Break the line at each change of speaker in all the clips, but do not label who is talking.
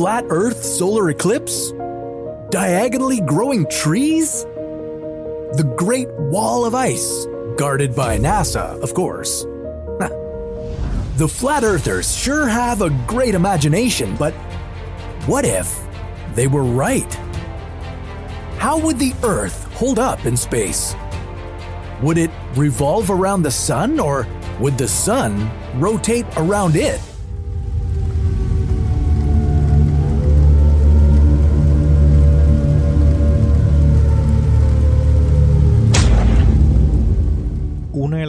Flat Earth solar eclipse? Diagonally growing trees? The Great Wall of Ice, guarded by NASA, of course. the flat earthers sure have a great imagination, but what if they were right? How would the Earth hold up in space? Would it revolve around the sun or would the sun rotate around it?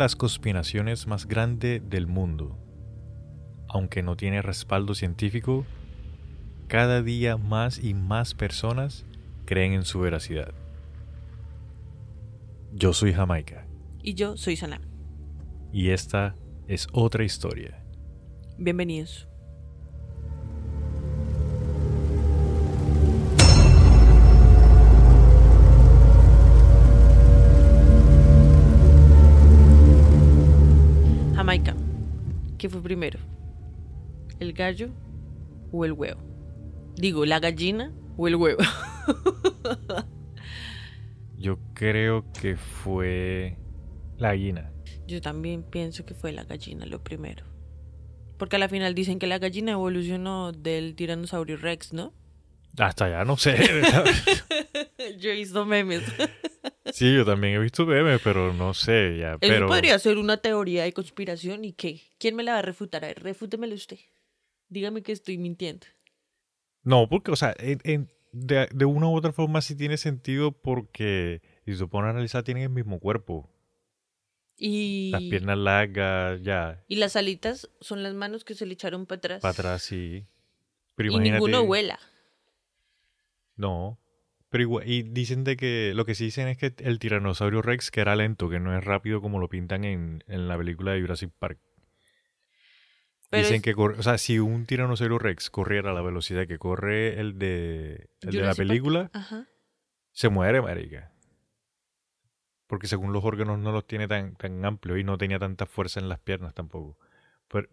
Las conspiraciones más grandes del mundo, aunque no tiene respaldo científico, cada día más y más personas creen en su veracidad. Yo soy Jamaica.
Y yo soy Sana.
Y esta es otra historia.
Bienvenidos. ¿Qué fue primero? ¿El gallo o el huevo? Digo, ¿la gallina o el huevo?
Yo creo que fue la gallina.
Yo también pienso que fue la gallina lo primero. Porque a la final dicen que la gallina evolucionó del tiranosaurio Rex, ¿no?
Hasta ya no sé.
yo visto memes.
sí, yo también he visto memes, pero no sé ya.
Eso podría ser una teoría de conspiración y qué. ¿Quién me la va a refutar? A ver, refútemelo usted. Dígame que estoy mintiendo.
No, porque, o sea, en de, de, una u otra forma sí tiene sentido porque, si se pone a analizar, tienen el mismo cuerpo.
Y...
Las piernas largas, ya.
Y las alitas son las manos que se le echaron para atrás.
Para atrás, sí.
Pero y ninguno vuela.
No. Pero igual, y dicen de que lo que sí dicen es que el tiranosaurio Rex que era lento, que no es rápido como lo pintan en, en la película de Jurassic Park. Dicen que, o sea, si un tiranosaurio rex corriera a la velocidad que corre el de, el de la película, se muere, marica. Porque según los órganos no los tiene tan, tan amplios y no tenía tanta fuerza en las piernas tampoco. Por,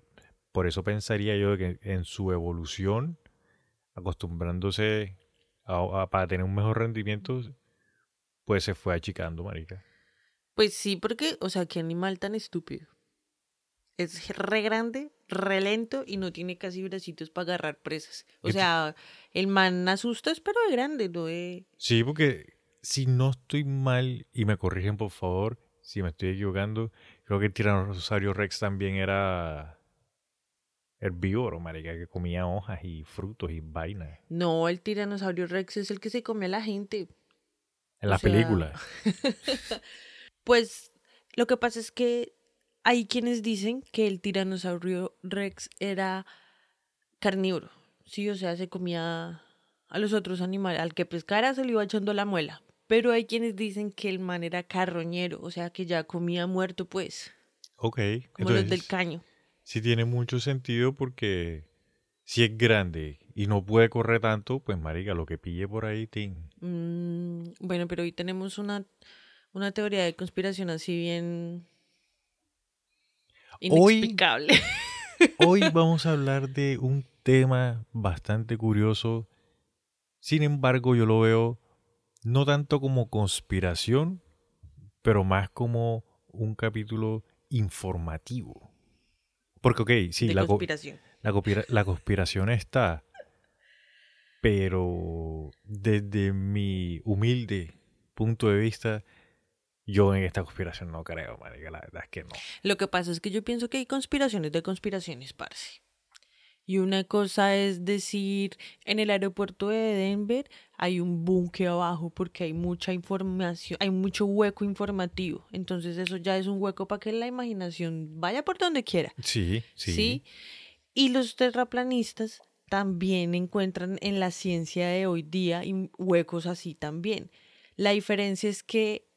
por eso pensaría yo que en su evolución, acostumbrándose a, para tener un mejor rendimiento, pues se fue achicando, marica.
Pues sí, porque, o sea, qué animal tan estúpido. Es re grande, re lento y no tiene casi bracitos para agarrar presas. O sea, el man asusta, pero es grande, no es...
Sí, porque si no estoy mal, y me corrigen por favor, si me estoy equivocando, creo que el tiranosaurio Rex también era herbívoro, marica, que comía hojas y frutos y vainas.
No, el tiranosaurio Rex es el que se come a la gente.
En la película.
pues lo que pasa es que hay quienes dicen que el tiranosaurio rex era carnívoro, sí, o sea, se comía a los otros animales, al que pescara se le iba echando la muela. Pero hay quienes dicen que el man era carroñero, o sea, que ya comía muerto, pues.
Ok.
Como los del caño.
Sí tiene mucho sentido porque si es grande y no puede correr tanto, pues marica, lo que pille por ahí, ting.
Mm, bueno, pero hoy tenemos una, una teoría de conspiración así bien Inexplicable.
Hoy, vamos a hablar de un tema bastante curioso. Sin embargo, yo lo veo no tanto como conspiración, pero más como un capítulo informativo. Porque, ok, sí, la,
conspiración.
la conspiración está, pero desde mi humilde punto de vista, yo en esta conspiración no creo, marica, la verdad es que no.
Lo que pasa es que yo pienso que hay conspiraciones de conspiraciones, parce. Y una cosa es decir, en el aeropuerto de Denver hay un búnker abajo porque hay mucha información, hay mucho hueco informativo. Entonces eso ya es un hueco para que la imaginación vaya por donde quiera.
Sí, sí. ¿Sí?
Y los terraplanistas también encuentran en la ciencia de hoy día huecos así también. La diferencia es que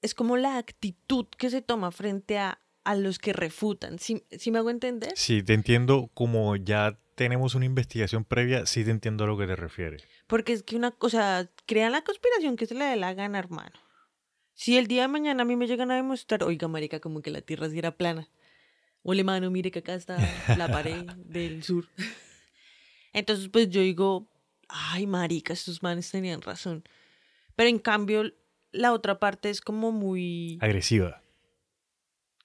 es como la actitud que se toma frente a, a los que refutan. ¿Sí, me hago entender?
Sí, te entiendo como ya tenemos una investigación previa, sí te entiendo a lo que te refieres.
Porque es que una cosa, crean la conspiración que se le dé la gana, hermano. Si el día de mañana a mí me llegan a demostrar, oiga, marica, como que la Tierra sí era plana. Ole, mano, mire que acá está la pared del sur. Entonces, pues yo digo, ay, marica, estos manes tenían razón. Pero en cambio, la otra parte es como muy...
Agresiva.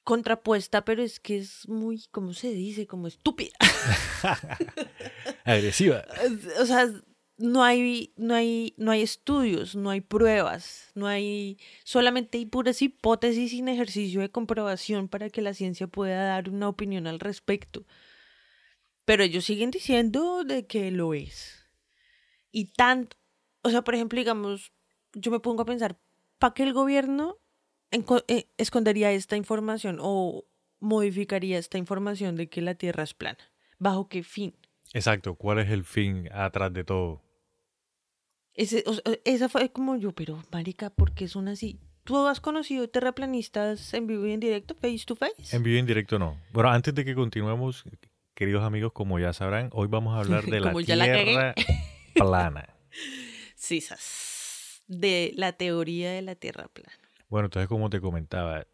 Contrapuesta, pero es que es muy, ¿cómo se dice? Como estúpida.
Agresiva.
O sea, no hay, no hay, no hay estudios, no hay pruebas, no hay, solamente hay puras hipótesis sin ejercicio de comprobación para que la ciencia pueda dar una opinión al respecto. Pero ellos siguen diciendo de que lo es. Y tanto, o sea, por ejemplo, digamos, yo me pongo a pensar, ¿para qué el gobierno escondería esta información o modificaría esta información de que la Tierra es plana? ¿Bajo qué fin?
Exacto, ¿cuál es el fin atrás de todo?
Ese, esa fue como yo, pero marica, ¿por qué son así? ¿Tú has conocido terraplanistas en vivo y en directo, face to face?
En vivo y en directo no. Bueno, antes de que continuemos, queridos amigos, como ya sabrán, hoy vamos a hablar de la Tierra plana.
Sí, de la teoría de la Tierra plana.
Bueno, entonces como te comentaba,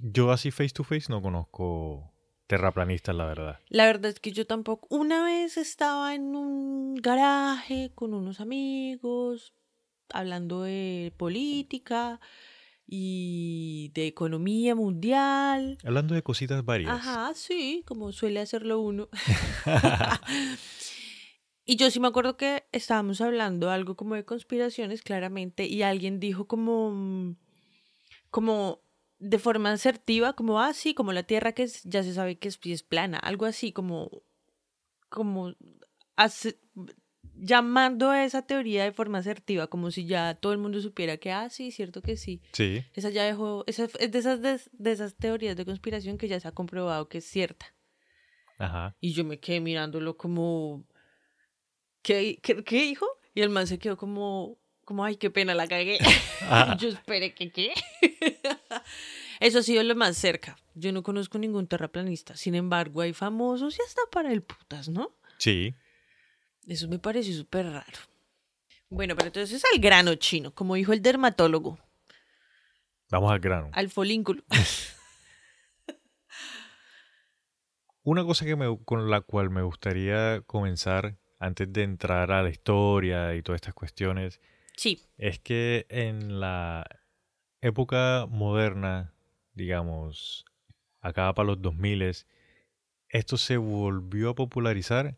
yo así face to face no conozco terraplanistas, la verdad.
La verdad es que yo tampoco. Una vez estaba en un garaje con unos amigos, hablando de política y de economía mundial.
Hablando de cositas varias.
Ajá, sí, como suele hacerlo uno. y yo sí me acuerdo que estábamos hablando algo como de conspiraciones, claramente, y alguien dijo como, como de forma asertiva, como así, ah, como la Tierra que ya se sabe que es, es plana, algo así, como, como llamando a esa teoría de forma asertiva, como si ya todo el mundo supiera que, ah, sí, cierto que sí.
Sí.
Esa ya dejó, esa es de esas, de, esas teorías de conspiración que ya se ha comprobado que es cierta.
Ajá.
Y yo me quedé mirándolo como, ¿qué, qué, qué dijo? Y el man se quedó como, como, ay, qué pena, la cagué. yo esperé que qué. Eso ha sido lo más cerca. Yo no conozco ningún terraplanista. Sin embargo, hay famosos y hasta para el putas, ¿no?
Sí.
Eso me parece súper raro. Bueno, pero entonces es al grano chino, como dijo el dermatólogo.
Vamos al grano.
Al folínculo.
Una cosa que me, con la cual me gustaría comenzar antes de entrar a la historia y todas estas cuestiones
Sí.
Es que en la época moderna, digamos, acá para los 2000, esto se volvió a popularizar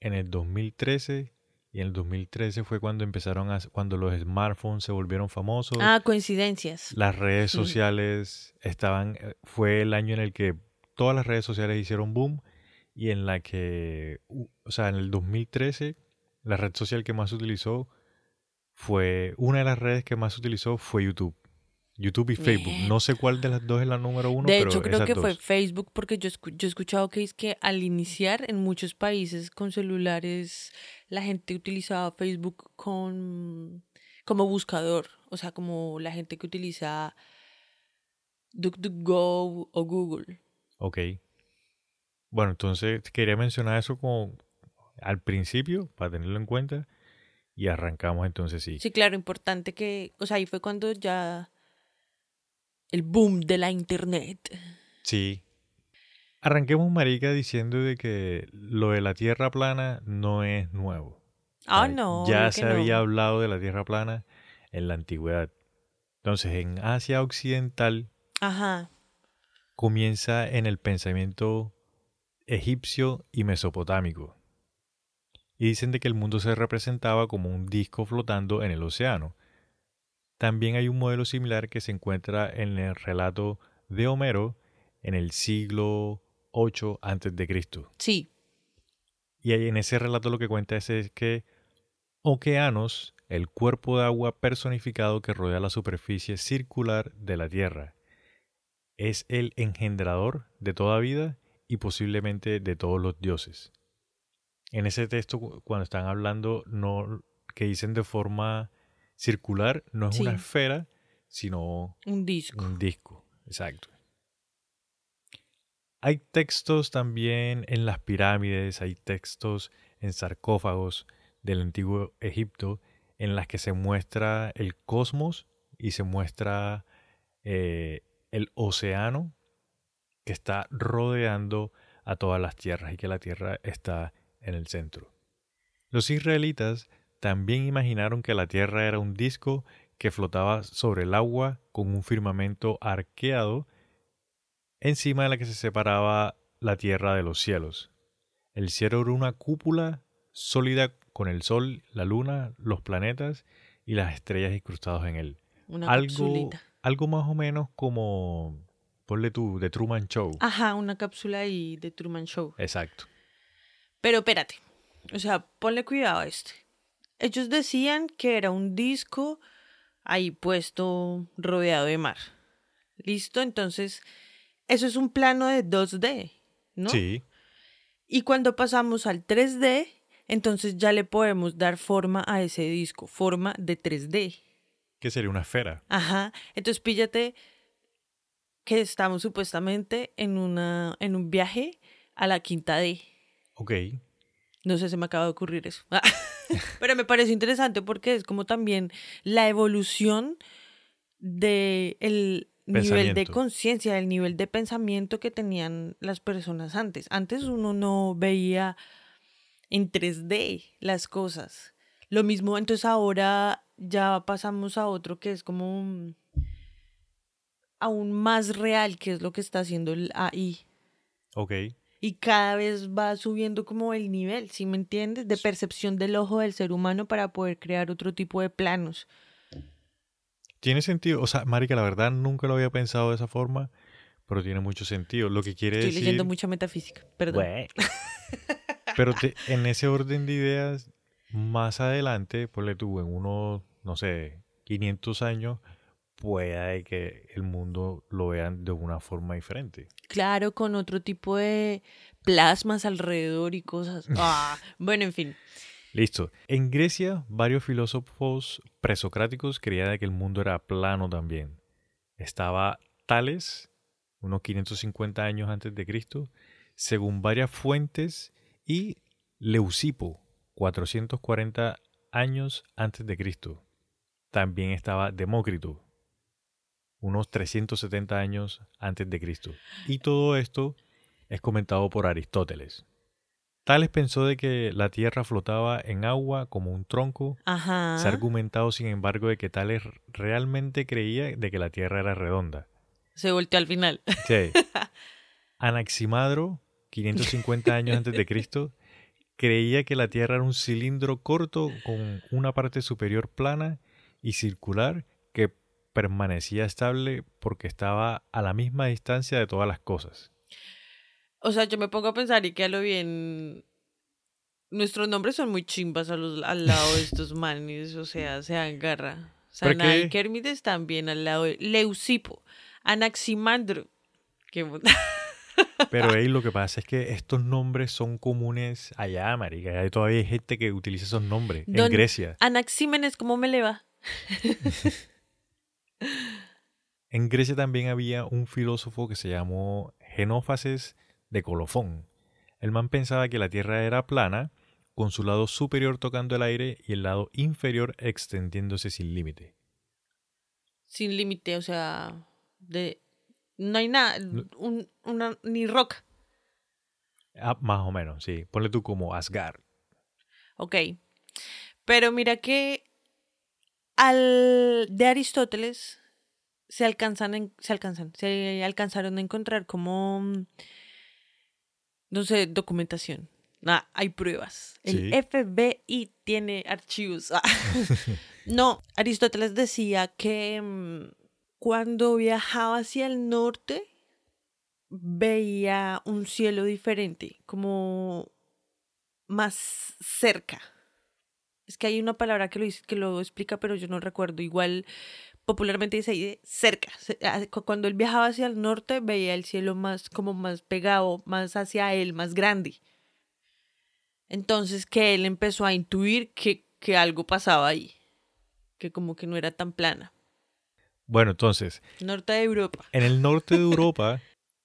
en el 2013 y en el 2013 fue cuando empezaron a, cuando los smartphones se volvieron famosos.
Ah, coincidencias.
Las redes sociales estaban, eh, fue el año en el que todas las redes sociales hicieron boom y en la que, o sea, en el 2013 la red social que más se utilizó fue una de las redes que más se utilizó fue YouTube. YouTube y Facebook. No sé cuál de las dos es la número uno.
De hecho, creo que fue Facebook porque yo, yo he escuchado que es que al iniciar en muchos países con celulares la gente utilizaba Facebook con como buscador. O sea, como la gente que utiliza DuckDuckGo o Google.
Ok. Bueno, entonces quería mencionar eso como al principio para tenerlo en cuenta y arrancamos entonces sí.
Sí, claro, importante que, o sea, ahí fue cuando ya el boom de la internet.
Sí. Arranquemos, Marica, diciendo de que lo de la Tierra plana no es nuevo.
Ah, no.
Ya se había hablado de la Tierra plana en la antigüedad. Entonces, en Asia Occidental
Ajá.
comienza en el pensamiento egipcio y mesopotámico y dicen de que el mundo se representaba como un disco flotando en el océano. También hay un modelo similar que se encuentra en el relato de Homero en el siglo 8 a.C.
Sí.
Y en ese relato lo que cuenta es, es que Okeanos, el cuerpo de agua personificado que rodea la superficie circular de la Tierra, es el engendrador de toda vida y posiblemente de todos los dioses en ese texto, cuando están hablando, no, que dicen de forma circular, no es una esfera, sino
un disco.
Un disco, exacto. Hay textos también en las pirámides, hay textos en sarcófagos del antiguo Egipto en las que se muestra el cosmos y se muestra eh, el océano que está rodeando a todas las tierras y que la tierra está en el centro. Los israelitas también imaginaron que la Tierra era un disco que flotaba sobre el agua con un firmamento arqueado encima de la que se separaba la Tierra de los cielos. El cielo era una cúpula sólida con el Sol, la Luna, los planetas y las estrellas incrustados en él.
Una
algo, algo más o menos como, ponle tú, de Truman Show.
Ajá, una cápsula ahí de Truman Show.
Exacto.
Pero espérate, o sea, ponle cuidado a este. Ellos decían que era un disco ahí puesto rodeado de mar. ¿Listo? Entonces, eso es un plano de 2D, ¿no?
Sí.
Y cuando pasamos al 3D, entonces ya le podemos dar forma a ese disco, forma de 3D.
Que sería una esfera.
Ajá. Entonces píllate que estamos supuestamente en, una, en un viaje a la quinta D.
Ok.
No sé, se me acaba de ocurrir eso. Pero me parece interesante porque es como también la evolución del el nivel de conciencia, el nivel de pensamiento que tenían las personas antes. Antes uno no veía en 3D las cosas. Lo mismo, entonces ahora ya pasamos a otro que es como aún más real, que es lo que está haciendo el AI.
Ok.
Y cada vez va subiendo como el nivel, ¿sí me entiendes? De percepción del ojo del ser humano para poder crear otro tipo de planos.
Tiene sentido. O sea, Marica, la verdad nunca lo había pensado de esa forma, pero tiene mucho sentido. Lo que quiere
Estoy
decir...
leyendo mucha metafísica, perdón.
Pero en ese orden de ideas, más adelante, le tuvo en unos, no sé, 500 años, puede que el mundo lo vean de una forma diferente.
Claro, con otro tipo de plasmas alrededor y cosas. Ah, bueno, en fin.
Listo. En Grecia, varios filósofos presocráticos creían que el mundo era plano también. Estaba Tales, unos 550 años antes de Cristo, según varias fuentes y Leucipo, 440 años antes de Cristo. También estaba Demócrito, unos 370 años antes de Cristo. Y todo esto es comentado por Aristóteles. Tales pensó de que la Tierra flotaba en agua como un tronco. Se ha argumentado, sin embargo, de que Tales realmente creía de que la Tierra era redonda.
Se volteó al final.
Sí. Anaximadro 550 años antes de Cristo, creía que la Tierra era un cilindro corto con una parte superior plana y circular permanecía estable porque estaba a la misma distancia de todas las cosas.
O sea, yo me pongo a pensar y que a lo bien nuestros nombres son muy chimbas al lado de estos manes, o sea, se agarra. Sana y Kermit están bien al lado de Leucipo, Anaximandro. Qué
pero ahí lo que pasa es que estos nombres son comunes allá, marica. Hay todavía hay gente que utiliza esos nombres en Grecia.
Anaxímenes, ¿cómo me le va?
en Grecia también había un filósofo que se llamó Genófases de Colofón. El man pensaba que la Tierra era plana, con su lado superior tocando el aire y el lado inferior extendiéndose sin límite.
Sin límite, o sea, de no hay nada, un, una, ni roca.
Ah, más o menos, sí. Ponle tú como Asgard.
Ok. Pero mira que al de Aristóteles se alcanzan, se alcanzan, se alcanzaron a encontrar como, no sé, documentación. Ah, hay pruebas. El FBI tiene archivos. no, Aristóteles decía que mm, cuando viajaba hacia el norte, veía un cielo diferente, como más cerca. Es que hay una palabra que lo, que lo explica, pero yo no recuerdo. Igual popularmente dice cerca. Ah, cuando él viajaba hacia el norte, veía el cielo más como más pegado, más hacia él, más grande. Entonces que él empezó a intuir que, que algo pasaba ahí, que como que no era tan plana.
Bueno, entonces.
Norte de Europa.
En el norte de Europa,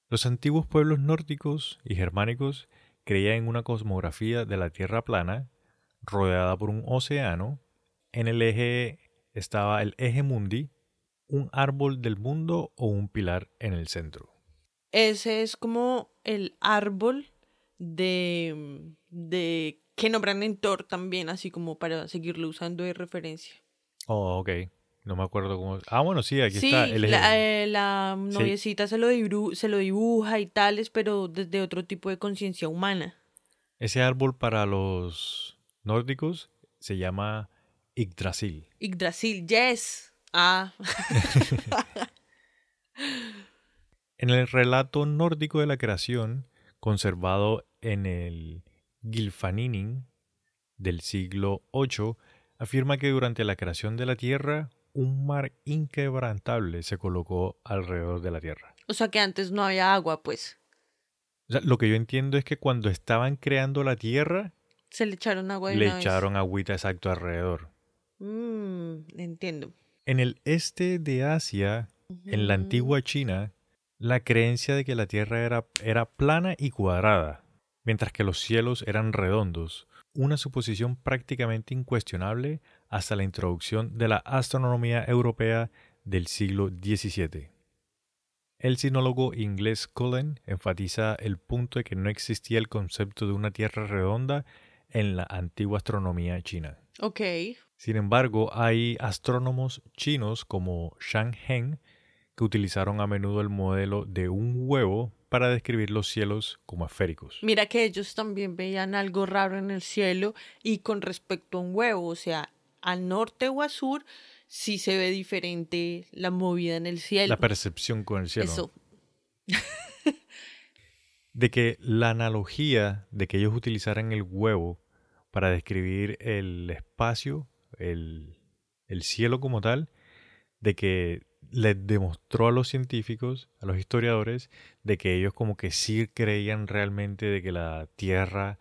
los antiguos pueblos nórdicos y germánicos creían en una cosmografía de la Tierra plana, rodeada por un océano. En el eje estaba el eje mundi, un árbol del mundo o un pilar en el centro.
Ese es como el árbol de, de que nombran en Thor también, así como para seguirlo usando de referencia.
Oh, ok. No me acuerdo cómo. Ah, bueno, sí, aquí
sí,
está.
la, eh, la noviecita se, lo se lo dibuja y tales, pero desde otro tipo de conciencia humana.
Ese árbol para los nórdicos se llama Yggdrasil.
Yggdrasil, yes. Ah.
en el relato nórdico de la creación, conservado en el Gylfaginning del siglo VIII, afirma que durante la creación de la Tierra, un mar inquebrantable se colocó alrededor de la Tierra.
O sea que antes no había agua, pues.
lo que yo entiendo es que cuando estaban creando la Tierra,
se le echaron agua.
le echaron agüita exacto alrededor.
Mm, entiendo.
En el este de Asia, en la antigua China, la creencia de que la Tierra era, era plana y cuadrada, mientras que los cielos eran redondos, una suposición prácticamente incuestionable hasta la introducción de la astronomía europea del siglo XVII. El sinólogo inglés Cullen enfatiza el punto de que no existía el concepto de una Tierra redonda en la antigua astronomía china.
Ok.
Sin embargo, hay astrónomos chinos como Shang Heng que utilizaron a menudo el modelo de un huevo para describir los cielos como esféricos.
Mira que ellos también veían algo raro en el cielo y con respecto a un huevo, o sea, al norte o al sur sí se ve diferente la movida en el cielo.
La percepción con el cielo. Eso. de que la analogía de que ellos utilizaran el huevo para describir el espacio, el, el cielo como tal, de que les demostró a los científicos, a los historiadores, de que ellos como que sí creían realmente de que la Tierra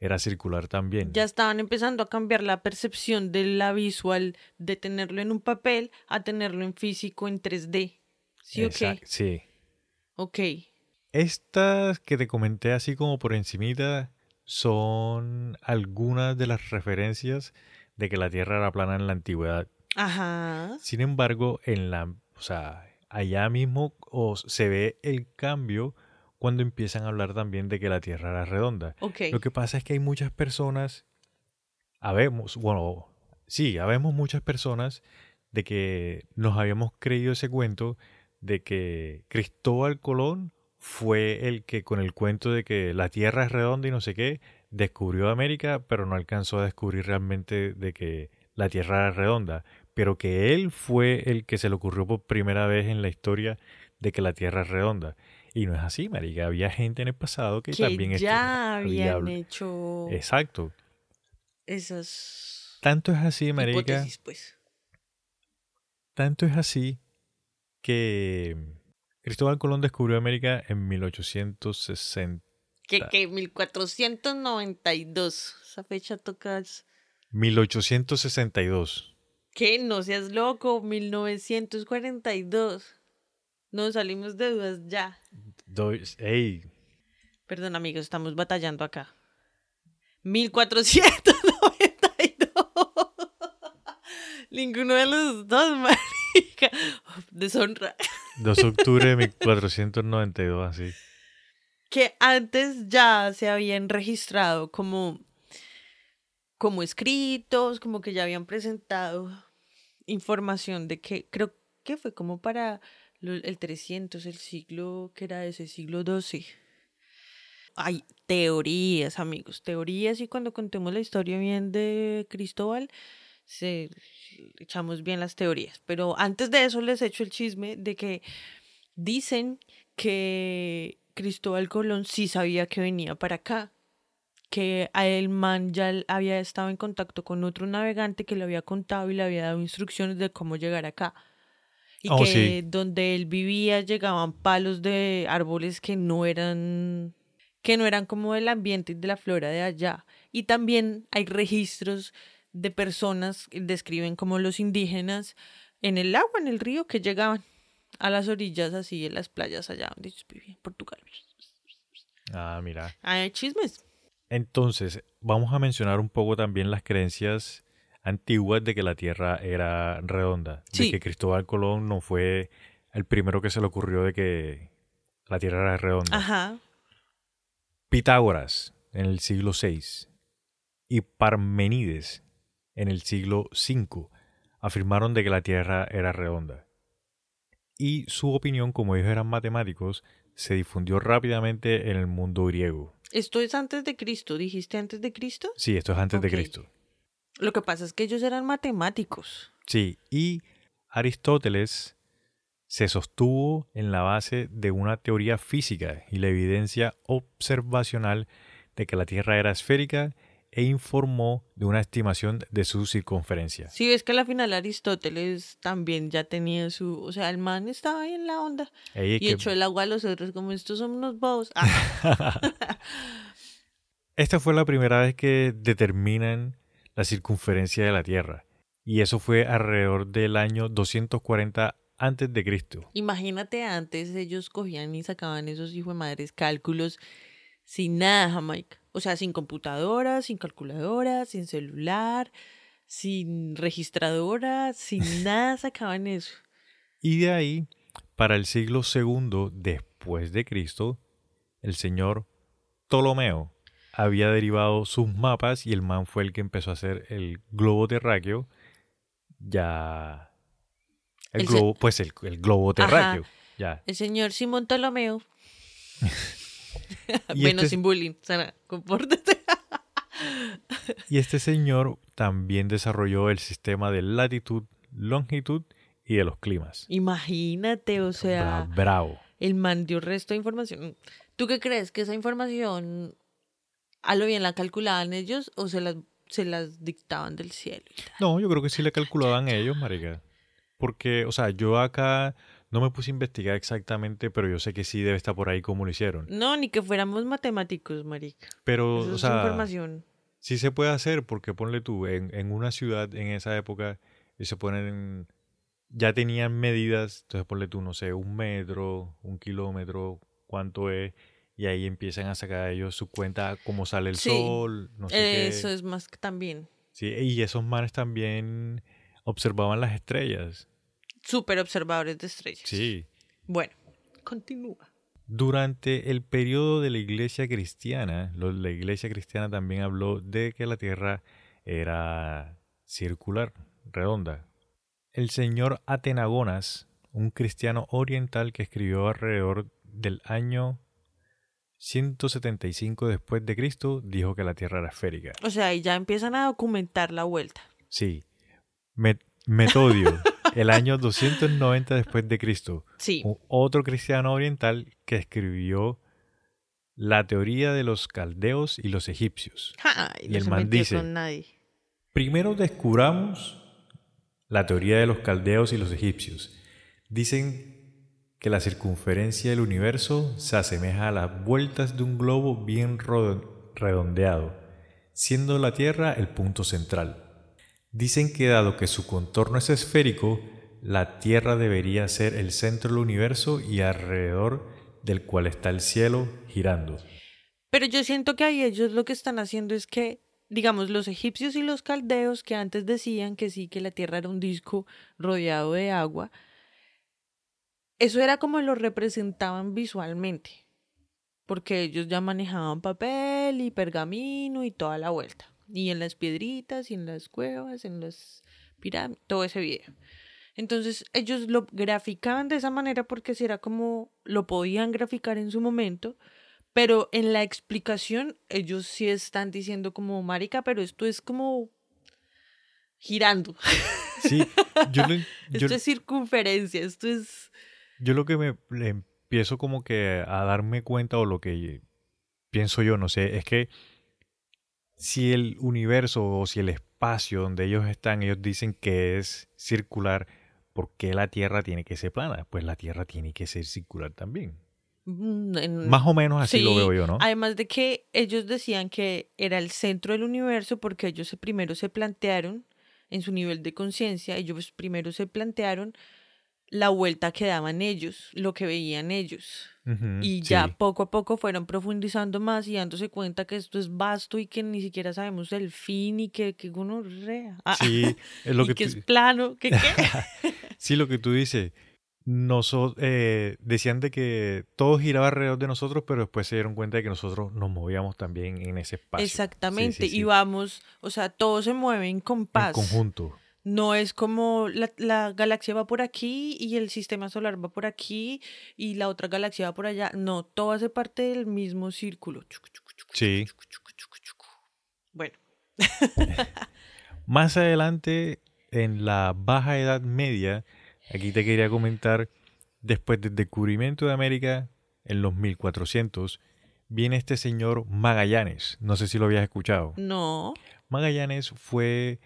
era circular también.
Ya estaban empezando a cambiar la percepción de la visual de tenerlo en un papel a tenerlo en físico en 3D. ¿Sí o qué?
Sí.
Ok.
Estas que te comenté así como por encimita son algunas de las referencias de que la Tierra era plana en la antigüedad.
Ajá.
Sin embargo, en la, o sea, allá mismo se ve el cambio cuando empiezan a hablar también de que la Tierra era redonda. Lo que pasa es que hay muchas personas, habemos, bueno, sí, habemos muchas personas de que nos habíamos creído ese cuento de que Cristóbal Colón fue el que con el cuento de que la Tierra es redonda y no sé qué, descubrió América, pero no alcanzó a descubrir realmente de que la Tierra era redonda, pero que él fue el que se le ocurrió por primera vez en la historia de que la Tierra es redonda. Y no es así, marica. Había gente en el pasado que, también
ya habían hecho.
Exacto.
Esas.
Tanto es así, marica. Pues. Tanto es así que Cristóbal Colón descubrió América en 1860.
¿Qué? ¿Qué? 1492. Esa fecha tocas.
1862.
¿Qué? No seas loco. 1942. No salimos de dudas ya. Perdón, amigos, estamos batallando acá. 1492. Ninguno de los dos, marica. Deshonra.
2 de octubre de 1492, así.
Que antes ya se habían registrado como, como escritos, como que ya habían presentado información de que creo que fue como para el 300, el siglo que era ese, siglo XII. Hay teorías, amigos, teorías y cuando contemos la historia bien de Cristóbal, se, echamos bien las teorías. Pero antes de eso les echo el chisme de que dicen que Cristóbal Colón sí sabía que venía para acá, que a el man ya había estado en contacto con otro navegante que le había contado y le había dado instrucciones de cómo llegar acá y oh, que donde él vivía llegaban palos de árboles que no eran que no eran como del ambiente y de la flora de allá. Y también hay registros de personas que describen como los indígenas en el agua, en el río, que llegaban a las orillas así, en las playas allá donde ellos vivían, en Portugal.
Ah, mira.
Hay chismes.
Entonces, vamos a mencionar un poco también las creencias antiguas de que la Tierra era redonda. De que Cristóbal Colón no fue el primero que se le ocurrió de que la Tierra era redonda.
Ajá.
Pitágoras, en el siglo VI, y Parmenides en el siglo V afirmaron de que la Tierra era redonda. Y su opinión, como ellos eran matemáticos, se difundió rápidamente en el mundo griego.
Esto es antes de Cristo, dijiste antes de Cristo.
Sí, esto es antes de Cristo.
Lo que pasa es que ellos eran matemáticos.
Sí, y Aristóteles se sostuvo en la base de una teoría física y la evidencia observacional de que la Tierra era esférica e informó de una estimación de su circunferencia.
Sí, es que al final Aristóteles también ya tenía su, o sea, el man estaba ahí en la onda y echó el agua a los otros como estos son unos bobos. Ah.
Esta fue la primera vez que determinan la circunferencia de la Tierra y eso fue alrededor del año 240 antes de Cristo.
Imagínate antes ellos cogían y sacaban esos hijos de madres cálculos sin nada, Jamaica. O sea, sin computadora, sin calculadora, sin celular, sin registradora, sin nada sacaban eso.
Y de ahí, para el siglo segundo después de Cristo, el señor Ptolomeo había derivado sus mapas y el man fue el que empezó a hacer el globo terráqueo. Ya. El, globo, pues el, globo terráqueo. Ya.
El señor Simón Ptolomeo Menos este sin bullying. Sara, compórtate.
y este señor también desarrolló el sistema de latitud, longitud y de los climas.
Imagínate, o sea.
Bravo.
El man dio resto de información. ¿Tú qué crees? ¿Que esa información a lo bien la calculaban ellos o se las, se las dictaban del cielo?
No, yo creo que sí la calculaban ellos, marica. Porque, o sea, yo acá no me puse a investigar exactamente, pero yo sé que sí debe estar por ahí como lo hicieron.
No, ni que fuéramos matemáticos, marica.
Pero, o sea, información. sí se puede hacer porque ponle tú, en, en una ciudad en esa época se ponen, ya tenían medidas, entonces ponle tú, no sé, un metro, un kilómetro, cuánto es, y ahí empiezan a sacar ellos su cuenta cómo sale el sol, no sé
Eso es más que también.
Sí, y esos manes también observaban las estrellas
súper observadores de estrellas.
Sí.
Bueno, continúa.
Durante el periodo de la iglesia cristiana, la iglesia cristiana también habló de que la Tierra era circular, redonda. El señor Atenagonas, un cristiano oriental que escribió alrededor del año 175 después de Cristo, dijo que la Tierra era esférica.
O sea, y ya empiezan a documentar la vuelta.
Sí. Metodio el año 290 después de Cristo.
Sí.
Otro cristiano oriental que escribió la teoría de los caldeos y los egipcios.
y el man dice, nadie.
primero descubramos la teoría de los caldeos y los egipcios. Dicen que la circunferencia del universo se asemeja a las vueltas de un globo bien redondeado, siendo la Tierra el punto central. Dicen que dado que su contorno es esférico, la Tierra debería ser el centro del universo y alrededor del cual está el cielo girando.
Pero yo siento que ahí ellos lo que están haciendo es que, digamos, los egipcios y los caldeos que antes decían que sí, que la Tierra era un disco rodeado de agua, eso era como lo representaban visualmente, porque ellos ya manejaban papel y pergamino y toda la vuelta. Y en las piedritas, y en las cuevas, en las pirámides, todo ese video. Entonces ellos lo graficaban de esa manera porque si era como lo podían graficar en su momento, pero en la explicación ellos sí están diciendo como, marica, pero esto es como girando.
Sí, yo,
esto es circunferencia, esto es...
Yo lo que me empiezo como que a darme cuenta o lo que pienso yo, no sé, es que si el universo o si el espacio donde ellos están, ellos dicen que es circular, ¿por qué la Tierra tiene que ser plana? Pues la Tierra tiene que ser circular también. Mm, Más o menos así lo veo yo, ¿no?
Además de que ellos decían que era el centro del universo porque ellos primero se plantearon en su nivel de conciencia, ellos primero se plantearon la vuelta que daban ellos, lo que veían ellos. y ya poco a poco fueron profundizando más y dándose cuenta que esto es vasto y que ni siquiera sabemos el fin y que, que uno rea.
Ah, sí, es lo
y
que,
es plano, que qué.
sí, lo que tú dices. eh, decían de que todo giraba alrededor de nosotros, pero después se dieron cuenta de que nosotros nos movíamos también en ese espacio.
Exactamente, y vamos, o sea, todo se mueve en compás. En
conjunto.
No es como la, la, galaxia va por aquí y el sistema solar va por aquí y la otra galaxia va por allá. No, todo hace parte del mismo círculo.
Sí.
Bueno.
Más adelante, en la Baja Edad Media, Aquí te quería comentar, después del descubrimiento de América, en los 1400, viene este señor Magallanes. No sé si lo habías escuchado.
No.
Magallanes fue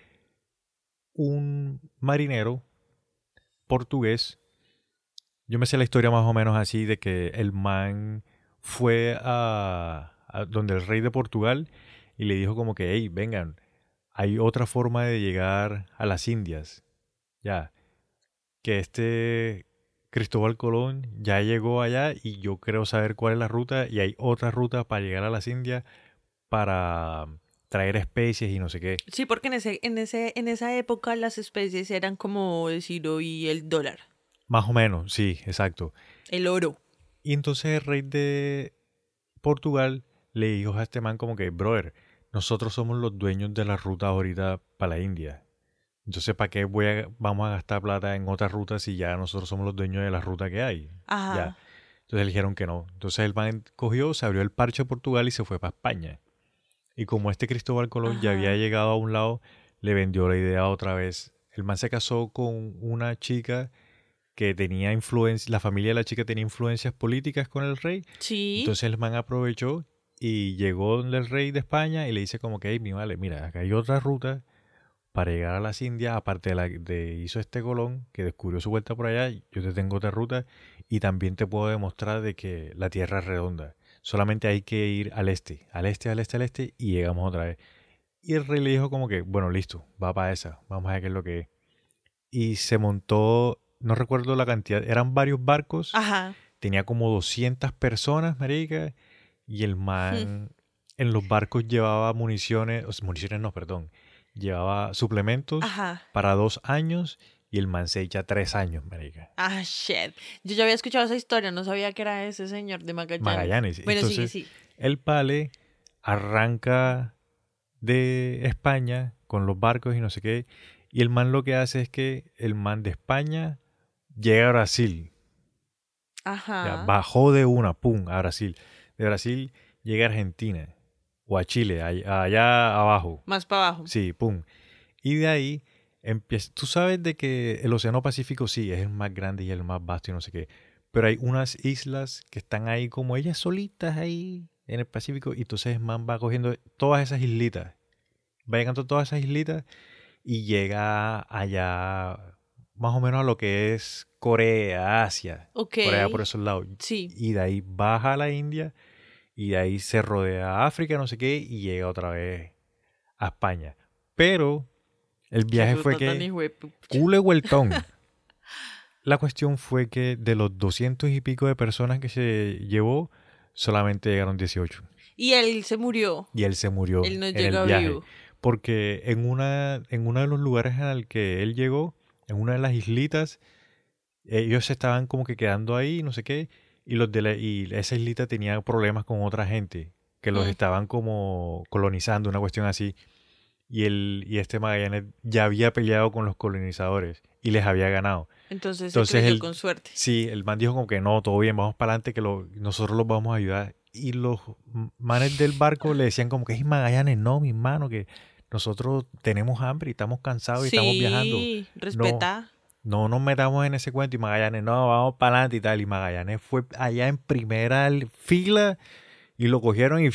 un marinero portugués. Yo me sé la historia más o menos así de que el man fue a, donde el rey de Portugal y le dijo como que, hey, vengan, hay otra forma de llegar a las Indias. Ya, que este Cristóbal Colón ya llegó allá y yo creo saber cuál es la ruta y hay otra ruta para llegar a las Indias para traer especies y no sé qué.
Sí, porque en ese, en ese, en esa época las especies eran como decir hoy el dólar.
Más o menos, sí, exacto.
El oro.
Y entonces el rey de Portugal le dijo a este man como que, brother, nosotros somos los dueños de la ruta ahorita para la India. Entonces, ¿para qué voy a, vamos a gastar plata en otra ruta si ya nosotros somos los dueños de la ruta que hay?
Ajá.
Entonces le dijeron que no. Entonces el man cogió, se abrió el parche a Portugal y se fue para España. Y como este Cristóbal Colón ya había llegado a un lado, le vendió la idea otra vez. El man se casó con una chica que tenía influencia, la familia de la chica tenía influencias políticas con el rey.
Sí.
Entonces el man aprovechó y llegó donde el rey de España y le dice como que, hey, mi vale, mira, acá hay otra ruta para llegar a las Indias, aparte de la de hizo este Colón, que descubrió su vuelta por allá, yo te tengo otra ruta y también te puedo demostrar de que la Tierra es redonda. Solamente hay que ir al este, al este, al este, al este y llegamos otra vez. Y el rey le dijo como que, bueno, listo, va para esa, vamos a ver qué es lo que es. Y se montó, no recuerdo la cantidad, eran varios barcos.
Ajá.
Tenía como 200 personas, marica, y el man en los barcos llevaba municiones, municiones no, perdón, llevaba suplementos para dos años y el man se echa tres años, marica.
Ah, shit. Yo ya había escuchado esa historia, no sabía que era ese señor de Magallanes.
Magallanes.
Bueno, sí, sí.
El Pale arranca de España con los barcos y no sé qué. Y el man lo que hace es que el man de España llega a Brasil.
Ajá.
bajó de una, pum, a Brasil. De Brasil llega a Argentina o a Chile, allá abajo.
Más para abajo.
Sí, pum. Y de ahí empieza. Tú sabes de que el Océano Pacífico sí es el más grande y el más vasto y no sé qué. Pero hay unas islas que están ahí como ellas solitas ahí en el Pacífico. Y entonces man va cogiendo todas esas islitas. Va llegando todas esas islitas y llega allá más o menos a lo que es Corea, Asia. Corea por esos lados.
Sí.
Y de ahí baja a la India y de ahí se rodea África, no sé qué, y llega otra vez a España. Pero el viaje fue que... Cule vueltón. La cuestión fue que de los doscientos y pico de personas que se llevó, solamente llegaron 18.
Y él se murió.
Y él se murió
él no en el viaje.
Porque en, una, en uno de los lugares en el que él llegó, en una de las islitas, ellos estaban como que quedando ahí, no sé qué, y los de y esa islita tenía problemas con otra gente que los mm. estaban como colonizando, una cuestión así. Y el y este Magallanes ya había peleado con los colonizadores y les había ganado.
Entonces, Entonces él, con suerte.
Sí, el man dijo como que no, todo bien, vamos para adelante, que lo, nosotros los vamos a ayudar. Y los manes del barco le decían como que es Magallanes, no, mi hermano, que nosotros tenemos hambre y estamos cansados y estamos viajando.
Respeta
no nos metamos en ese cuento y Magallanes, no, vamos para adelante y tal. Y Magallanes fue allá en primera fila y lo cogieron y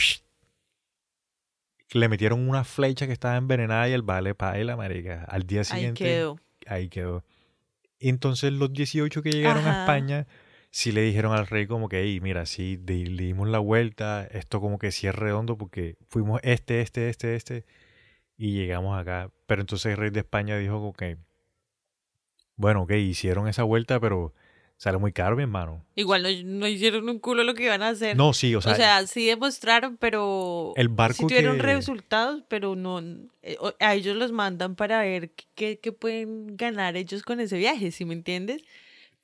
le metieron una flecha que estaba envenenada y el vale para la marica. Al día siguiente.
Ahí quedó.
Ahí quedó. Entonces los 18 que llegaron a España, sí le dijeron al rey como que, mira, sí, le dimos la vuelta, esto como que sí es redondo porque fuimos este, este, este, este, y llegamos acá. Pero entonces el rey de España dijo que bueno, ok, hicieron esa vuelta, pero sale muy caro, mi hermano.
Igual no, hicieron un culo lo que iban a hacer.
No, sí, o sea.
O sea, sí demostraron, pero.
El barco.
Sí tuvieron resultados, pero no. Eh, a ellos los mandan para ver qué, qué pueden ganar ellos con ese viaje, ¿sí me entiendes?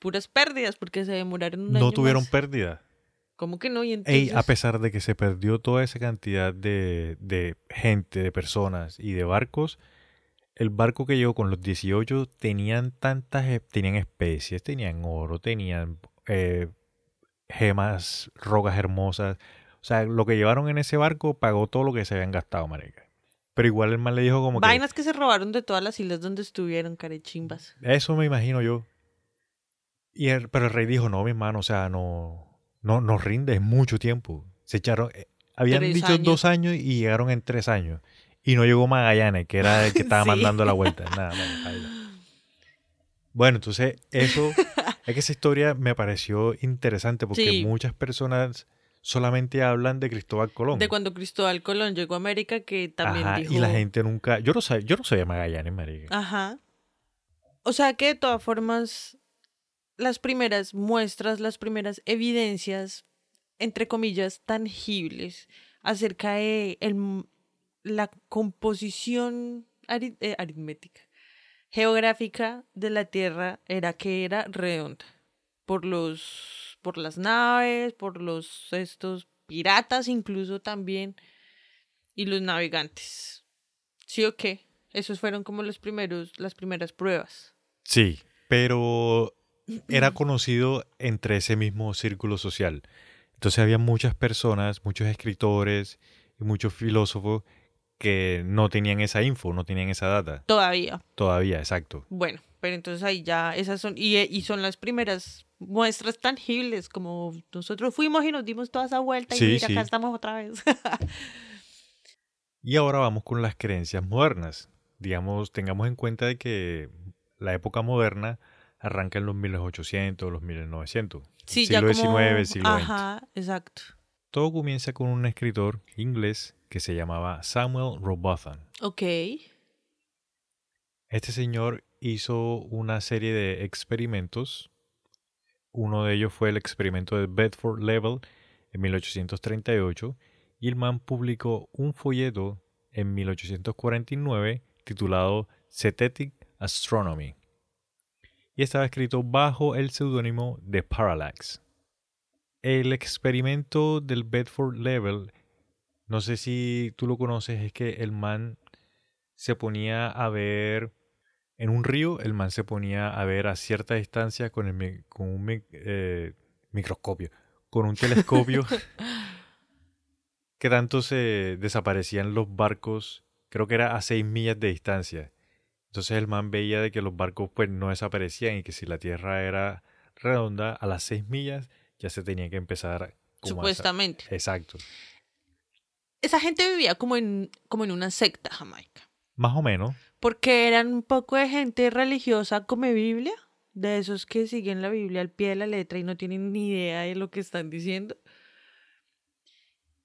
puras pérdidas porque se demoraron un
No tuvieron pérdida.
¿Cómo que no? ¿Y
a pesar de que se perdió toda esa cantidad de, de, gente, de personas y de barcos, el barco que llegó con los 18 tenían tantas, e, tenían especies, tenían oro, tenían eh, gemas, rocas hermosas. O sea, lo que llevaron en ese barco pagó todo lo que se habían gastado, marica. Pero igual el man le dijo como
que... Vainas que se robaron de todas las islas donde estuvieron, carechimbas.
Eso me imagino yo. Y pero el rey dijo, no, mi hermano, o sea, no, no, no rinde, es mucho tiempo. Se echaron, eh, habían dicho dos años y llegaron en tres años. Y no llegó Magallanes, que era el que estaba mandando la vuelta. Nada, bueno, entonces eso, es que esa historia me pareció interesante porque muchas personas solamente hablan de Cristóbal Colón.
De cuando Cristóbal Colón llegó a América, que también
Ajá,
dijo...
Y la gente nunca... Yo no sabía, yo no sabía Magallanes, América.
Ajá. O sea que de todas formas, las primeras muestras, las primeras evidencias, entre comillas, tangibles acerca de el, la composición eh, aritmética, geográfica de la Tierra era que era redonda. Por los, por las naves, por los estos piratas incluso también, y los navegantes. ¿Sí o qué? Esos fueron como los primeros, las primeras pruebas.
Sí, pero era conocido entre ese mismo círculo social. Entonces había muchas personas, muchos escritores y muchos filósofos que no tenían esa info, no tenían esa data.
Todavía.
Todavía, exacto.
Bueno, pero entonces ahí ya esas son, y, y son las primeras muestras tangibles, como nosotros fuimos y nos dimos toda esa vuelta y mira, acá estamos otra vez.
y ahora vamos con las creencias modernas. Digamos, tengamos en cuenta de que la época moderna arranca en los 1800, los 1900.
Sí, siglo ya como... XIX, siglo Ajá, exacto.
Todo comienza con un escritor inglés que se llamaba Samuel Robotham.
Ok.
Este señor hizo una serie de experimentos. Uno de ellos fue el experimento de Bedford Level en 1838 y el man publicó un folleto en 1849 titulado Cetetic Astronomy y estaba escrito bajo el seudónimo de Parallax. El experimento del Bedford Level, no sé si tú lo conoces, es que el man se ponía a ver en un río, el man se ponía a ver a cierta distancia con, el, con un eh, microscopio, con un telescopio, que tanto se desaparecían los barcos, creo que era a seis millas de distancia. Entonces el man veía de que los barcos pues no desaparecían y que si la Tierra era redonda, a las seis millas ya se tenía que empezar.
Supuestamente.
Exacto.
Esa gente vivía como en, como en una secta, Jamaica.
Más o menos.
Porque eran un poco de gente religiosa como Biblia, de esos que siguen la Biblia al pie de la letra y no tienen ni idea de lo que están diciendo.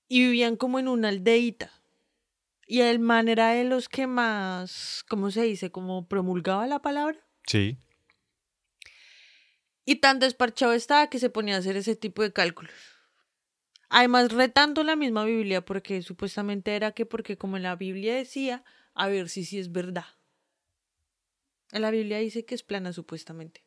Y vivían como en una aldeita y el man era de los que más, ¿cómo se dice? Como promulgaba la palabra.
Sí.
Y tan desparchado estaba que se ponía a hacer ese tipo de cálculos. Además, retando la misma Biblia, porque supuestamente era que, porque como en la Biblia decía, a ver si sí es verdad. En la Biblia dice que es plana, supuestamente.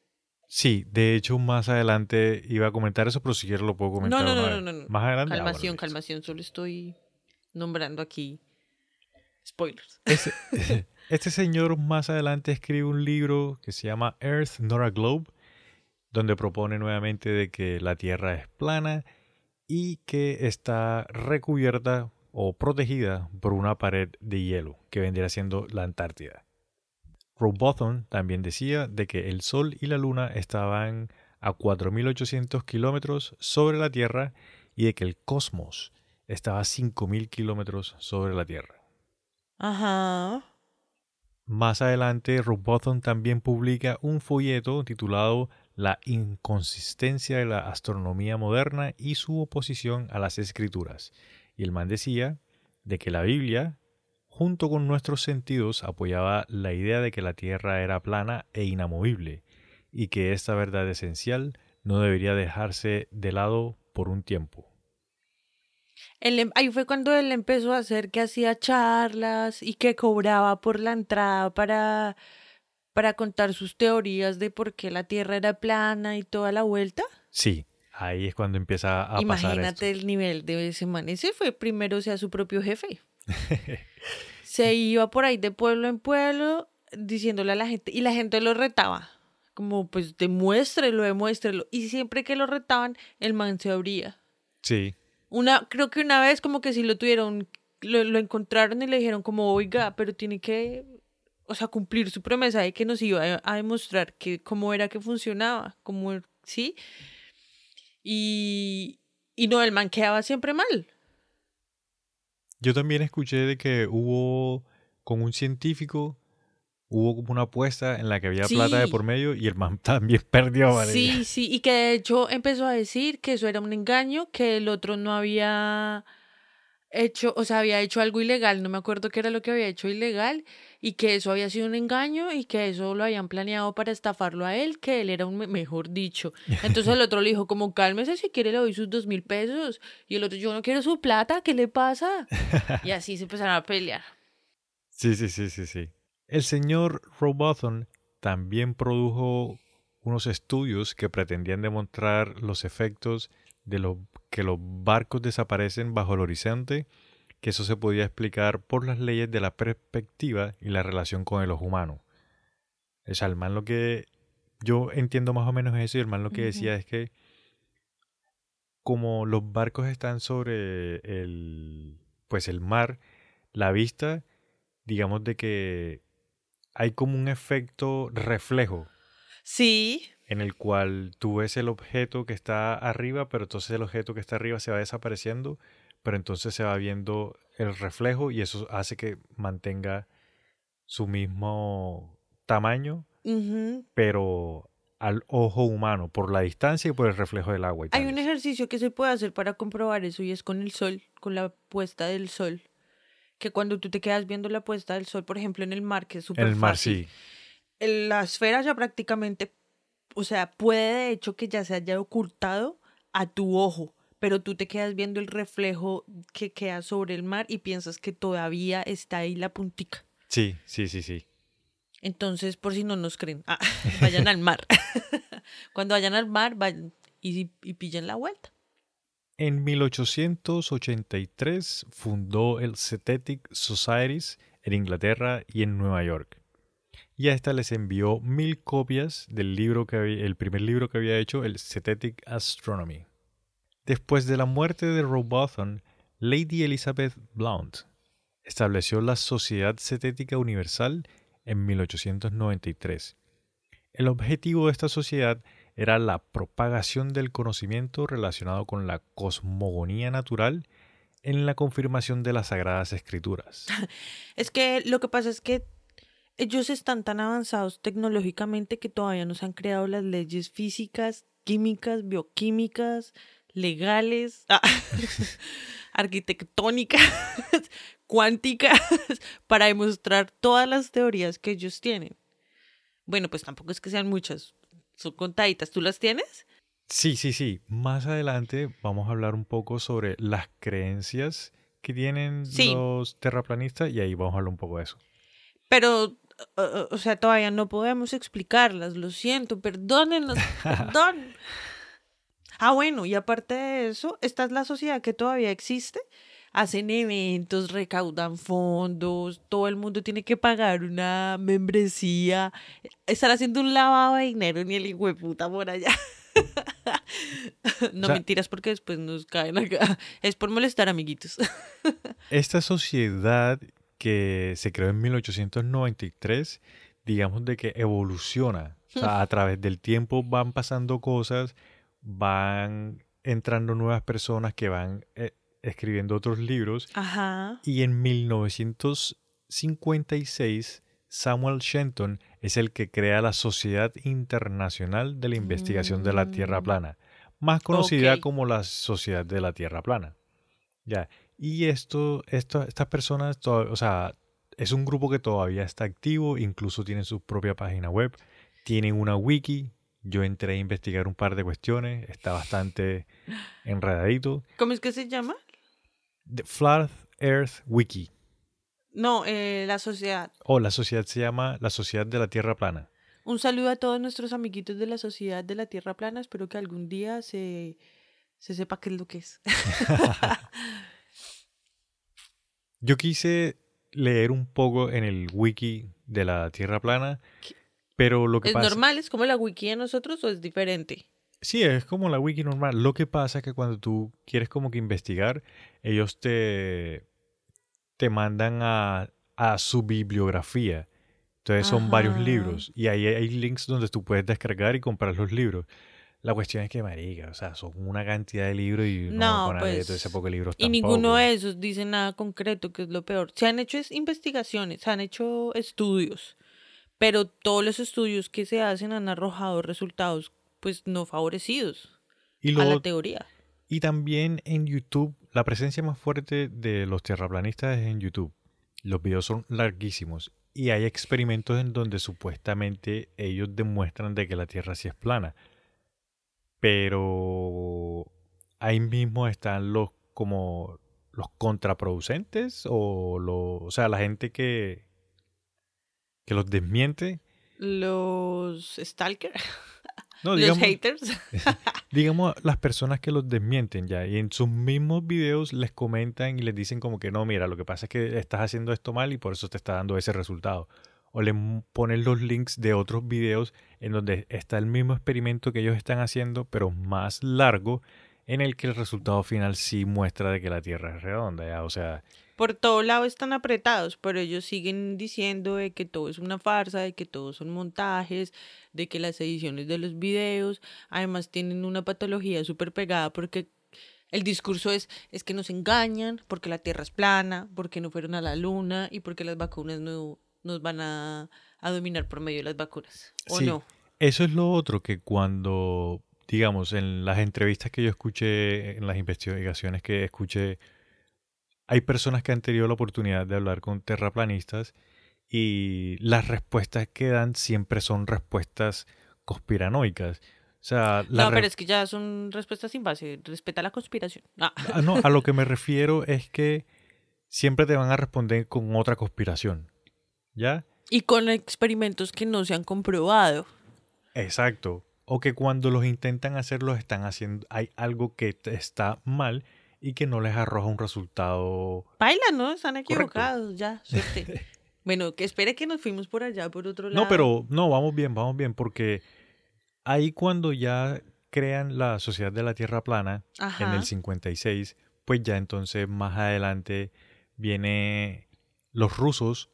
Sí, de hecho, más adelante iba a comentar eso, pero si quieres lo puedo comentar.
No, no, no, no, no,
Más adelante.
Calmación, calmación, solo estoy nombrando aquí Spoilers.
este señor más adelante escribe un libro que se llama Earth Not a Globe, donde propone nuevamente de que la Tierra es plana y que está recubierta o protegida por una pared de hielo que vendría siendo la Antártida. Robotham también decía de que el Sol y la Luna estaban a 4.800 kilómetros sobre la Tierra y de que el cosmos estaba a 5.000 kilómetros sobre la Tierra.
Ajá.
Más adelante, Robotham también publica un folleto titulado La inconsistencia de la astronomía moderna y su oposición a las escrituras. Y el man decía de que la Biblia, junto con nuestros sentidos, apoyaba la idea de que la Tierra era plana e inamovible, y que esta verdad esencial no debería dejarse de lado por un tiempo.
Em, ahí fue cuando él empezó a hacer que hacía charlas y que cobraba por la entrada para para contar sus teorías de por qué la Tierra era plana y toda la vuelta.
Sí, ahí es cuando empieza a
Imagínate
pasar
el nivel de ese man. Ese fue primero, o sea, su propio jefe. Se iba por ahí de pueblo en pueblo diciéndole a la gente, y la gente lo retaba, como pues demuéstrelo, demuéstrelo. Y siempre que lo retaban, el man se abría.
Sí.
Una, creo que una vez como que sí lo tuvieron, lo, lo encontraron y le dijeron como, oiga, pero tiene que o sea, cumplir su promesa de que nos iba a, demostrar que cómo era que funcionaba, cómo, ¿sí? Y, y no, el man quedaba siempre mal.
Yo también escuché de que hubo con un científico, hubo como una apuesta en la que había plata de por medio y el man también perdió. ¿vale?
Sí, sí, y que de hecho empezó a decir que eso era un engaño, que el otro no había hecho, o sea, había hecho algo ilegal, no me acuerdo qué era lo que había hecho ilegal, y que eso había sido un engaño y que eso lo habían planeado para estafarlo a él, que él era un mejor dicho. Entonces el otro le dijo como cálmese si quiere le doy sus dos mil pesos y el otro yo no quiero su plata, ¿qué le pasa? Y así se empezaron a pelear.
Sí, sí, sí, sí, sí. El señor Robothon también produjo unos estudios que pretendían demostrar los efectos de lo que los barcos desaparecen bajo el horizonte que eso se podía explicar por las leyes de la perspectiva y la relación con el ojo humano. O sea, el man lo que yo entiendo más o menos eso y el man lo que decía es que como los barcos están sobre el pues el mar, la vista, digamos de que hay como un efecto reflejo.
Sí.
En el cual tú ves el objeto que está arriba, pero entonces el objeto que está arriba se va desapareciendo pero entonces se va viendo el reflejo y eso hace que mantenga su mismo tamaño, pero al ojo humano, por la distancia y por el reflejo del agua.
Hay un ejercicio que se puede hacer para comprobar eso y es con el sol, con la puesta del sol. Que cuando tú te quedas viendo la puesta del sol, por ejemplo, en el mar, que es súper
En el mar, sí.
La esfera ya prácticamente, o sea, puede de hecho que ya se haya ocultado a tu ojo pero tú te quedas viendo el reflejo que queda sobre el mar y piensas que todavía está ahí la puntica.
Sí, sí, sí, sí.
Entonces, por si no nos creen, ah, vayan al mar. Cuando vayan al mar, vayan y, y pillen la vuelta.
En 1883 fundó el Cetetic Societies en Inglaterra y en Nueva York. Y a esta les envió mil copias del libro que había, el primer libro que había hecho, el Cetetic Astronomy. Después de la muerte de Robotham, Lady Elizabeth Blount estableció la Sociedad Cetética Universal en 1893. El objetivo de esta sociedad era la propagación del conocimiento relacionado con la cosmogonía natural en la confirmación de las sagradas escrituras.
Es que lo que pasa es que ellos están tan avanzados tecnológicamente que todavía no se han creado las leyes físicas, químicas, bioquímicas, legales, ah, arquitectónicas, cuánticas, para demostrar todas las teorías que ellos tienen. Bueno, pues tampoco es que sean muchas, son contaditas. ¿Tú las tienes?
Sí, sí, sí. Más adelante vamos a hablar un poco sobre las creencias que tienen los terraplanistas y ahí vamos a hablar un poco de eso.
Pero, o sea, todavía no podemos explicarlas, lo siento, perdónenos, perdón. Ah, bueno, y aparte de eso, esta es la sociedad que todavía existe. Hacen eventos, recaudan fondos, todo el mundo tiene que pagar una membresía. Están haciendo un lavado de dinero ni el hijo de puta por allá. no mentiras porque después nos caen acá. Es por molestar, amiguitos.
Esta sociedad que se creó en 1893, digamos de que evoluciona. O sea, a través del tiempo van pasando cosas, van entrando nuevas personas que van eh, escribiendo otros libros.
Ajá.
Y en 1956, Samuel Shenton es el que crea la Sociedad Internacional de la Investigación de la Tierra mm. Plana, más conocida como la Sociedad de la Tierra Plana. Ya. Y esto, esto estas personas, o sea, es un grupo que todavía está activo, incluso tienen su propia página web, tienen una wiki, yo entré a investigar un par de cuestiones, está bastante enredadito.
¿Cómo es que se llama?
The Flat Earth Wiki.
No, eh, la sociedad.
Oh, la sociedad se llama la Sociedad de la Tierra Plana.
Un saludo a todos nuestros amiguitos de la Sociedad de la Tierra Plana. Espero que algún día se, se sepa qué es lo que es.
Yo quise leer un poco en el wiki de la Tierra plana, pero lo que
¿Es normal? ¿Es como la wiki de nosotros o es diferente?
Sí, es como la wiki normal. Lo que pasa es que cuando tú quieres como que investigar, ellos te, te mandan a, a su bibliografía. Entonces son varios libros y ahí hay links donde tú puedes descargar y comprar los libros. La cuestión es que, marica, o sea, son una cantidad de libros y
no, pues,
ese poco libros
Y ninguno de esos dice nada concreto, que es lo peor. Se han hecho investigaciones, se han hecho estudios, pero todos los estudios que se hacen han arrojado resultados, pues, no favorecidos a la teoría.
Y también en YouTube, la presencia más fuerte de los terraplanistas es en YouTube. Los videos son larguísimos y hay experimentos en donde supuestamente ellos demuestran de que la Tierra sí es plana pero ahí mismo están los como los contraproducentes o lo, o sea, la gente que que los desmiente.
Los stalkers. los haters.
digamos las personas que los desmienten ya y en sus mismos videos les comentan y les dicen como que no, mira, lo que pasa es que estás haciendo esto mal y por eso te está dando ese resultado o le ponen los links de otros videos en donde está el mismo experimento que ellos están haciendo, pero más largo, en el que el resultado final sí muestra de que la Tierra es redonda, o sea...
Por todo lado están apretados, pero ellos siguen diciendo de que todo es una farsa, de que todo son montajes, de que las ediciones de los videos, además tienen una patología súper pegada porque el discurso es, es que nos engañan, porque la Tierra es plana, porque no fueron a la Luna y porque las vacunas no nos van a, dominar por medio de las vacunas, ¿o no?
Eso es lo otro que cuando, digamos, en las entrevistas que yo escuché, en las investigaciones que escuché, hay personas que han tenido la oportunidad de hablar con terraplanistas y las respuestas que dan siempre son respuestas conspiranoicas. O sea,
no, pero es que ya son respuestas sin base. Respeta la conspiración.
Ah. Ah, no, a lo que me refiero es que siempre te van a responder con otra conspiración. ¿Ya?
Y con experimentos que no se han comprobado.
Exacto. O que cuando los intentan hacer, los están haciendo. Hay algo que está mal y que no les arroja un resultado.
Baila, ¿no? Están equivocados, ya, suerte. bueno, que espere que nos fuimos por allá, por otro lado.
No, pero no, vamos bien, vamos bien, porque ahí cuando ya crean la Sociedad de la Tierra Plana en el 56, pues ya entonces más adelante viene los rusos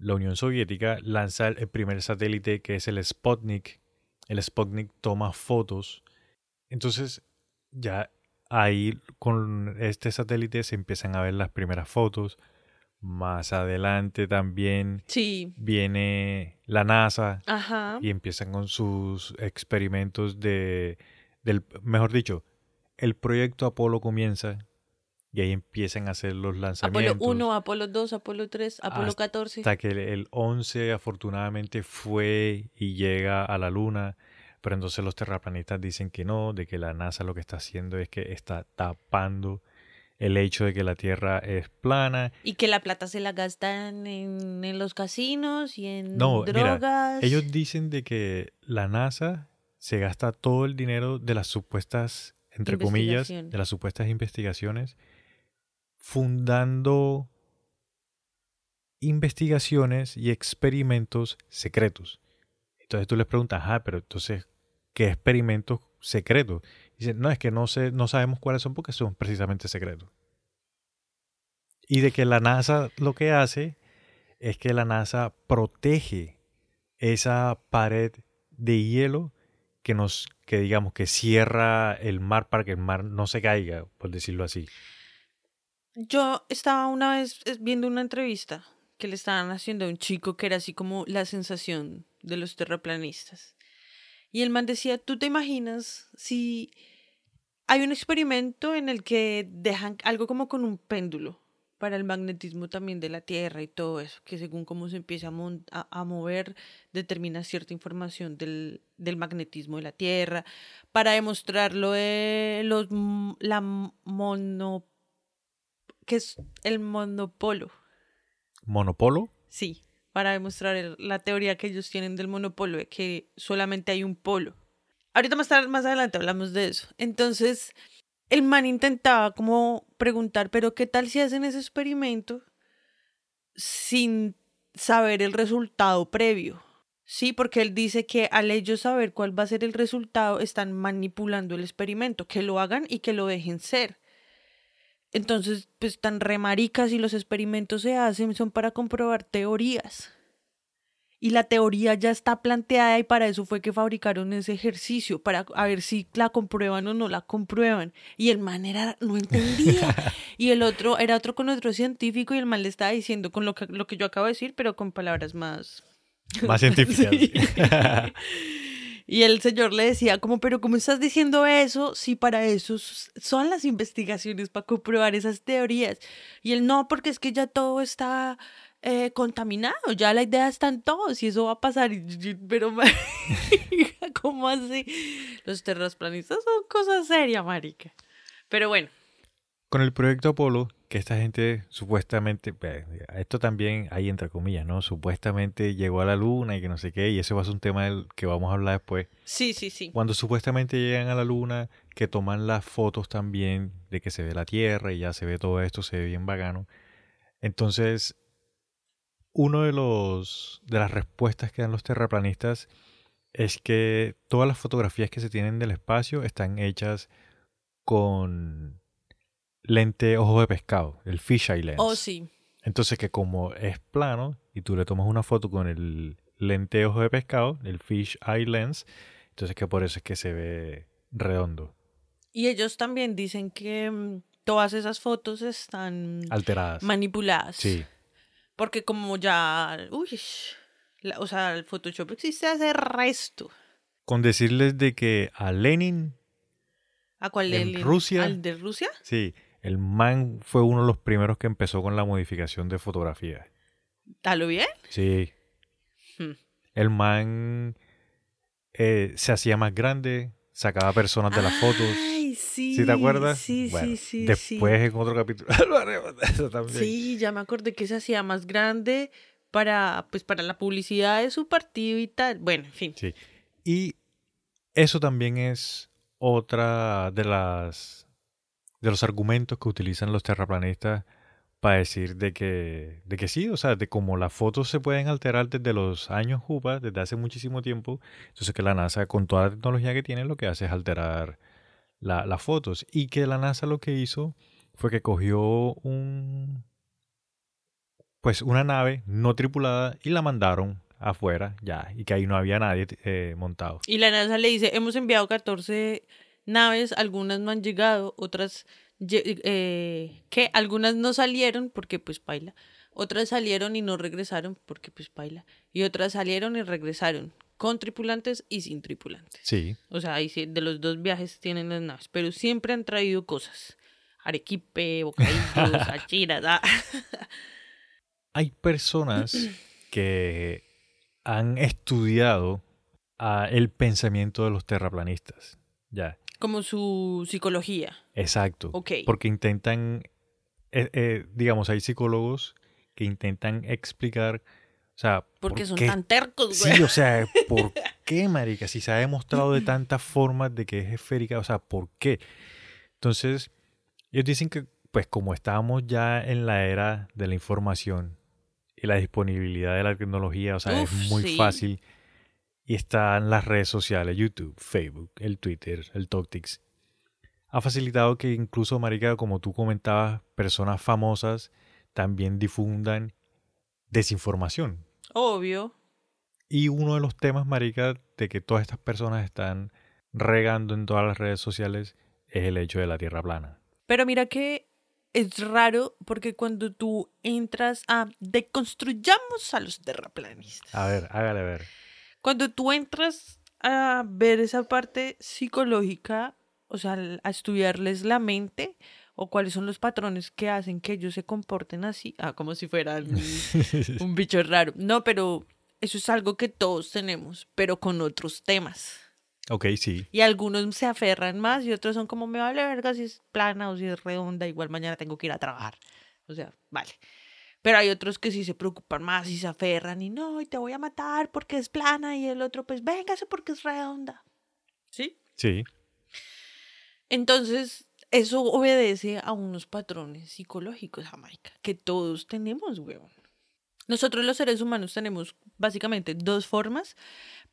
la Unión Soviética lanza el primer satélite que es el Sputnik. El Sputnik toma fotos. Entonces ya ahí con este satélite se empiezan a ver las primeras fotos. Más adelante también viene la NASA y empiezan con sus experimentos de, del, mejor dicho, el proyecto Apolo comienza y ahí empiezan a hacer los lanzamientos.
Apolo 1, Apolo 2, Apolo 3, Apolo 14.
Hasta que el 11 afortunadamente fue y llega a la Luna. Pero entonces los terraplanistas dicen que no, de que la NASA lo que está haciendo es que está tapando el hecho de que la Tierra es plana.
Y que la plata se la gastan en, los casinos y en no, drogas.
ellos dicen de que la NASA se gasta todo el dinero de las supuestas, entre comillas, de las supuestas investigaciones fundando investigaciones y experimentos secretos. Entonces tú les preguntas, ah, pero entonces, ¿qué experimentos secretos? dicen, no, es que no, sé, no sabemos cuáles son porque son precisamente secretos. Y de que la NASA lo que hace es que la NASA protege esa pared de hielo que nos, que digamos, que cierra el mar para que el mar no se caiga, por decirlo así.
Yo estaba una vez eh, viendo una entrevista que le estaban haciendo a un chico que era así como la sensación de los terraplanistas. Y el man decía, ¿tú te imaginas si hay un experimento en el que dejan algo como con un péndulo para el magnetismo también de la Tierra y todo eso, que según cómo se empieza a, mover, determina cierta información del, del, magnetismo de la Tierra, para demostrarlo de los, la mono ¿Qué es el monopolo?
monopolo.
Sí, para demostrar la teoría que ellos tienen del monopolo, de que solamente hay un polo. Ahorita más, tarde, más adelante hablamos de eso. Entonces, el man intentaba como preguntar, pero ¿qué tal si hacen ese experimento sin saber el resultado previo? Sí, porque él dice que al ellos saber cuál va a ser el resultado, están manipulando el experimento, que lo hagan y que lo dejen ser. Entonces, pues tan remaricas y los experimentos se hacen son para comprobar teorías. Y la teoría ya está planteada y para eso fue que fabricaron ese ejercicio, para a ver si la comprueban o no la comprueban. Y el man era, no entendía. y el otro era otro con otro científico y el man le estaba diciendo con lo que, lo que yo acabo de decir, pero con palabras más...
Más científicas.
Y el señor le decía, como, pero ¿cómo estás diciendo eso si para eso son las investigaciones, para comprobar esas teorías? Y él, no, porque es que ya todo está eh, contaminado, ya la idea está en todos y eso va a pasar. pero, ¿cómo así? Los terrasplanistas son cosas serias, marica. Pero bueno.
Con el proyecto Apolo, que esta gente supuestamente, esto también hay entre comillas, ¿no? Supuestamente llegó a la luna y que no sé qué, y eso va a ser un tema del que vamos a hablar después.
Sí, sí, sí.
Cuando supuestamente llegan a la luna, que toman las fotos también de que se ve la Tierra y ya se ve todo esto, se ve bien vagano. Entonces, uno de los de las respuestas que dan los terraplanistas es que todas las fotografías que se tienen del espacio están hechas con lente ojo de pescado, el fisheye lens.
Oh, sí.
Entonces que como es plano y tú le tomas una foto con el lente ojo de pescado, el fish eye lens, entonces que por eso es que se ve redondo.
Y ellos también dicen que mm, todas esas fotos están
alteradas,
manipuladas.
Sí.
Porque como ya, uy, o sea, el Photoshop existe hace resto.
Con decirles de que a Lenin
¿A cuál
en Rusia?
¿Al de Rusia?
Sí, el man fue uno de los primeros que empezó con la modificación de fotografía.
¿A lo bien?
Sí. Hmm. El man eh, se hacía más grande, sacaba personas de las fotos.
Ay, sí.
¿Sí te acuerdas?
Sí, sí, sí.
Después en otro capítulo
eso también. Sí, ya me acordé que se hacía más grande para, pues, para la publicidad de su partido y tal. Bueno, en fin.
Sí. Y eso también es otra de las de los argumentos que utilizan los terraplanistas para decir de que, de que sí, o sea, de cómo las fotos se pueden alterar desde los años JUPA, desde hace muchísimo tiempo, entonces que la NASA con toda la tecnología que tiene lo que hace es alterar las fotos y que la NASA lo que hizo fue que cogió un pues una nave no tripulada y la mandaron afuera ya y que ahí no había nadie eh, montado.
Y la NASA le dice, hemos enviado 14 naves, algunas no han llegado, otras eh, que algunas no salieron porque pues baila, otras salieron y no regresaron porque pues baila, y otras salieron y regresaron con tripulantes y sin tripulantes.
Sí.
O sea, ahí de los dos viajes tienen las naves, pero siempre han traído cosas. Arequipe, bocadillos, achiras. Ah.
Hay personas que han estudiado ah, el pensamiento de los terraplanistas. Ya.
Como su psicología.
Exacto. Porque intentan, eh, eh, digamos, hay psicólogos que intentan explicar, o sea...
Porque son tan tercos, güey.
Sí, o sea, ¿por qué, marica? Si se ha demostrado de tantas formas de que es esférica, o sea, ¿por qué? Entonces, ellos dicen que, pues como estábamos ya en la era de la información y la disponibilidad de la tecnología, o sea, es muy fácil y están las redes sociales, YouTube, Facebook, el Twitter, el TalkTix. Ha facilitado que incluso, Marica, como tú comentabas, personas famosas también difundan desinformación.
Obvio.
Y uno de los temas, Marica, de que todas estas personas están regando en todas las redes sociales es el hecho de la Tierra plana.
Pero mira que es raro porque cuando tú entras a deconstruyamos a los terraplanistas.
A ver, hágale ver.
Cuando tú entras a ver esa parte psicológica, o sea, a estudiarles la mente o cuáles son los patrones que hacen que ellos se comporten así, ah, como si fueran un bicho raro. No, pero eso es algo que todos tenemos, pero con otros temas.
Ok, sí.
Y algunos se aferran más y otros son como, me vale verga si es plana o si es redonda, igual mañana tengo que ir a trabajar. O sea, vale. Pero hay otros que sí se preocupan más y se aferran y no, y te voy a matar porque es plana y el otro pues véngase porque es redonda. ¿Sí?
Sí.
Entonces, eso obedece a unos patrones psicológicos, Jamaica, que todos tenemos, weón. Nosotros los seres humanos tenemos básicamente dos formas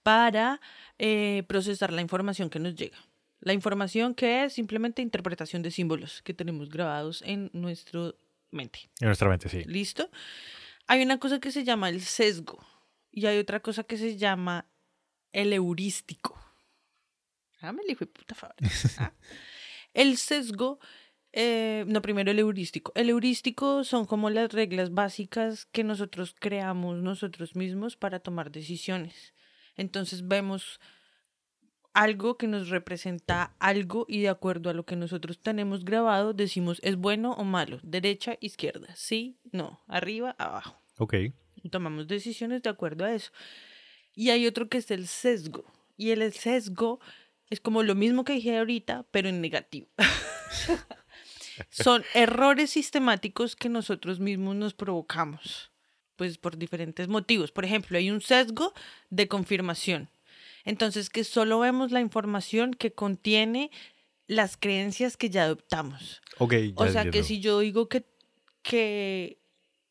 para eh, procesar la información que nos llega. La información que es simplemente interpretación de símbolos que tenemos grabados en nuestra mente.
En nuestra mente, sí.
¿Listo? Hay una cosa que se llama el sesgo y hay otra cosa que se llama el heurístico. Ah, me puta ¿ah? El sesgo, eh, no, primero el heurístico. El heurístico son como las reglas básicas que nosotros creamos nosotros mismos para tomar decisiones. Entonces vemos algo que nos representa algo y de acuerdo a lo que nosotros tenemos grabado decimos es bueno o malo, derecha, izquierda, sí, no, arriba, abajo.
Ok.
Tomamos decisiones de acuerdo a eso. Y hay otro que es el sesgo. Y el sesgo es como lo mismo que dije ahorita, pero en negativo. Son errores sistemáticos que nosotros mismos nos provocamos, pues por diferentes motivos. Por ejemplo, hay un sesgo de confirmación. Entonces, que solo vemos la información que contiene las creencias que ya adoptamos.
Ok.
o sea, que si yo digo que, que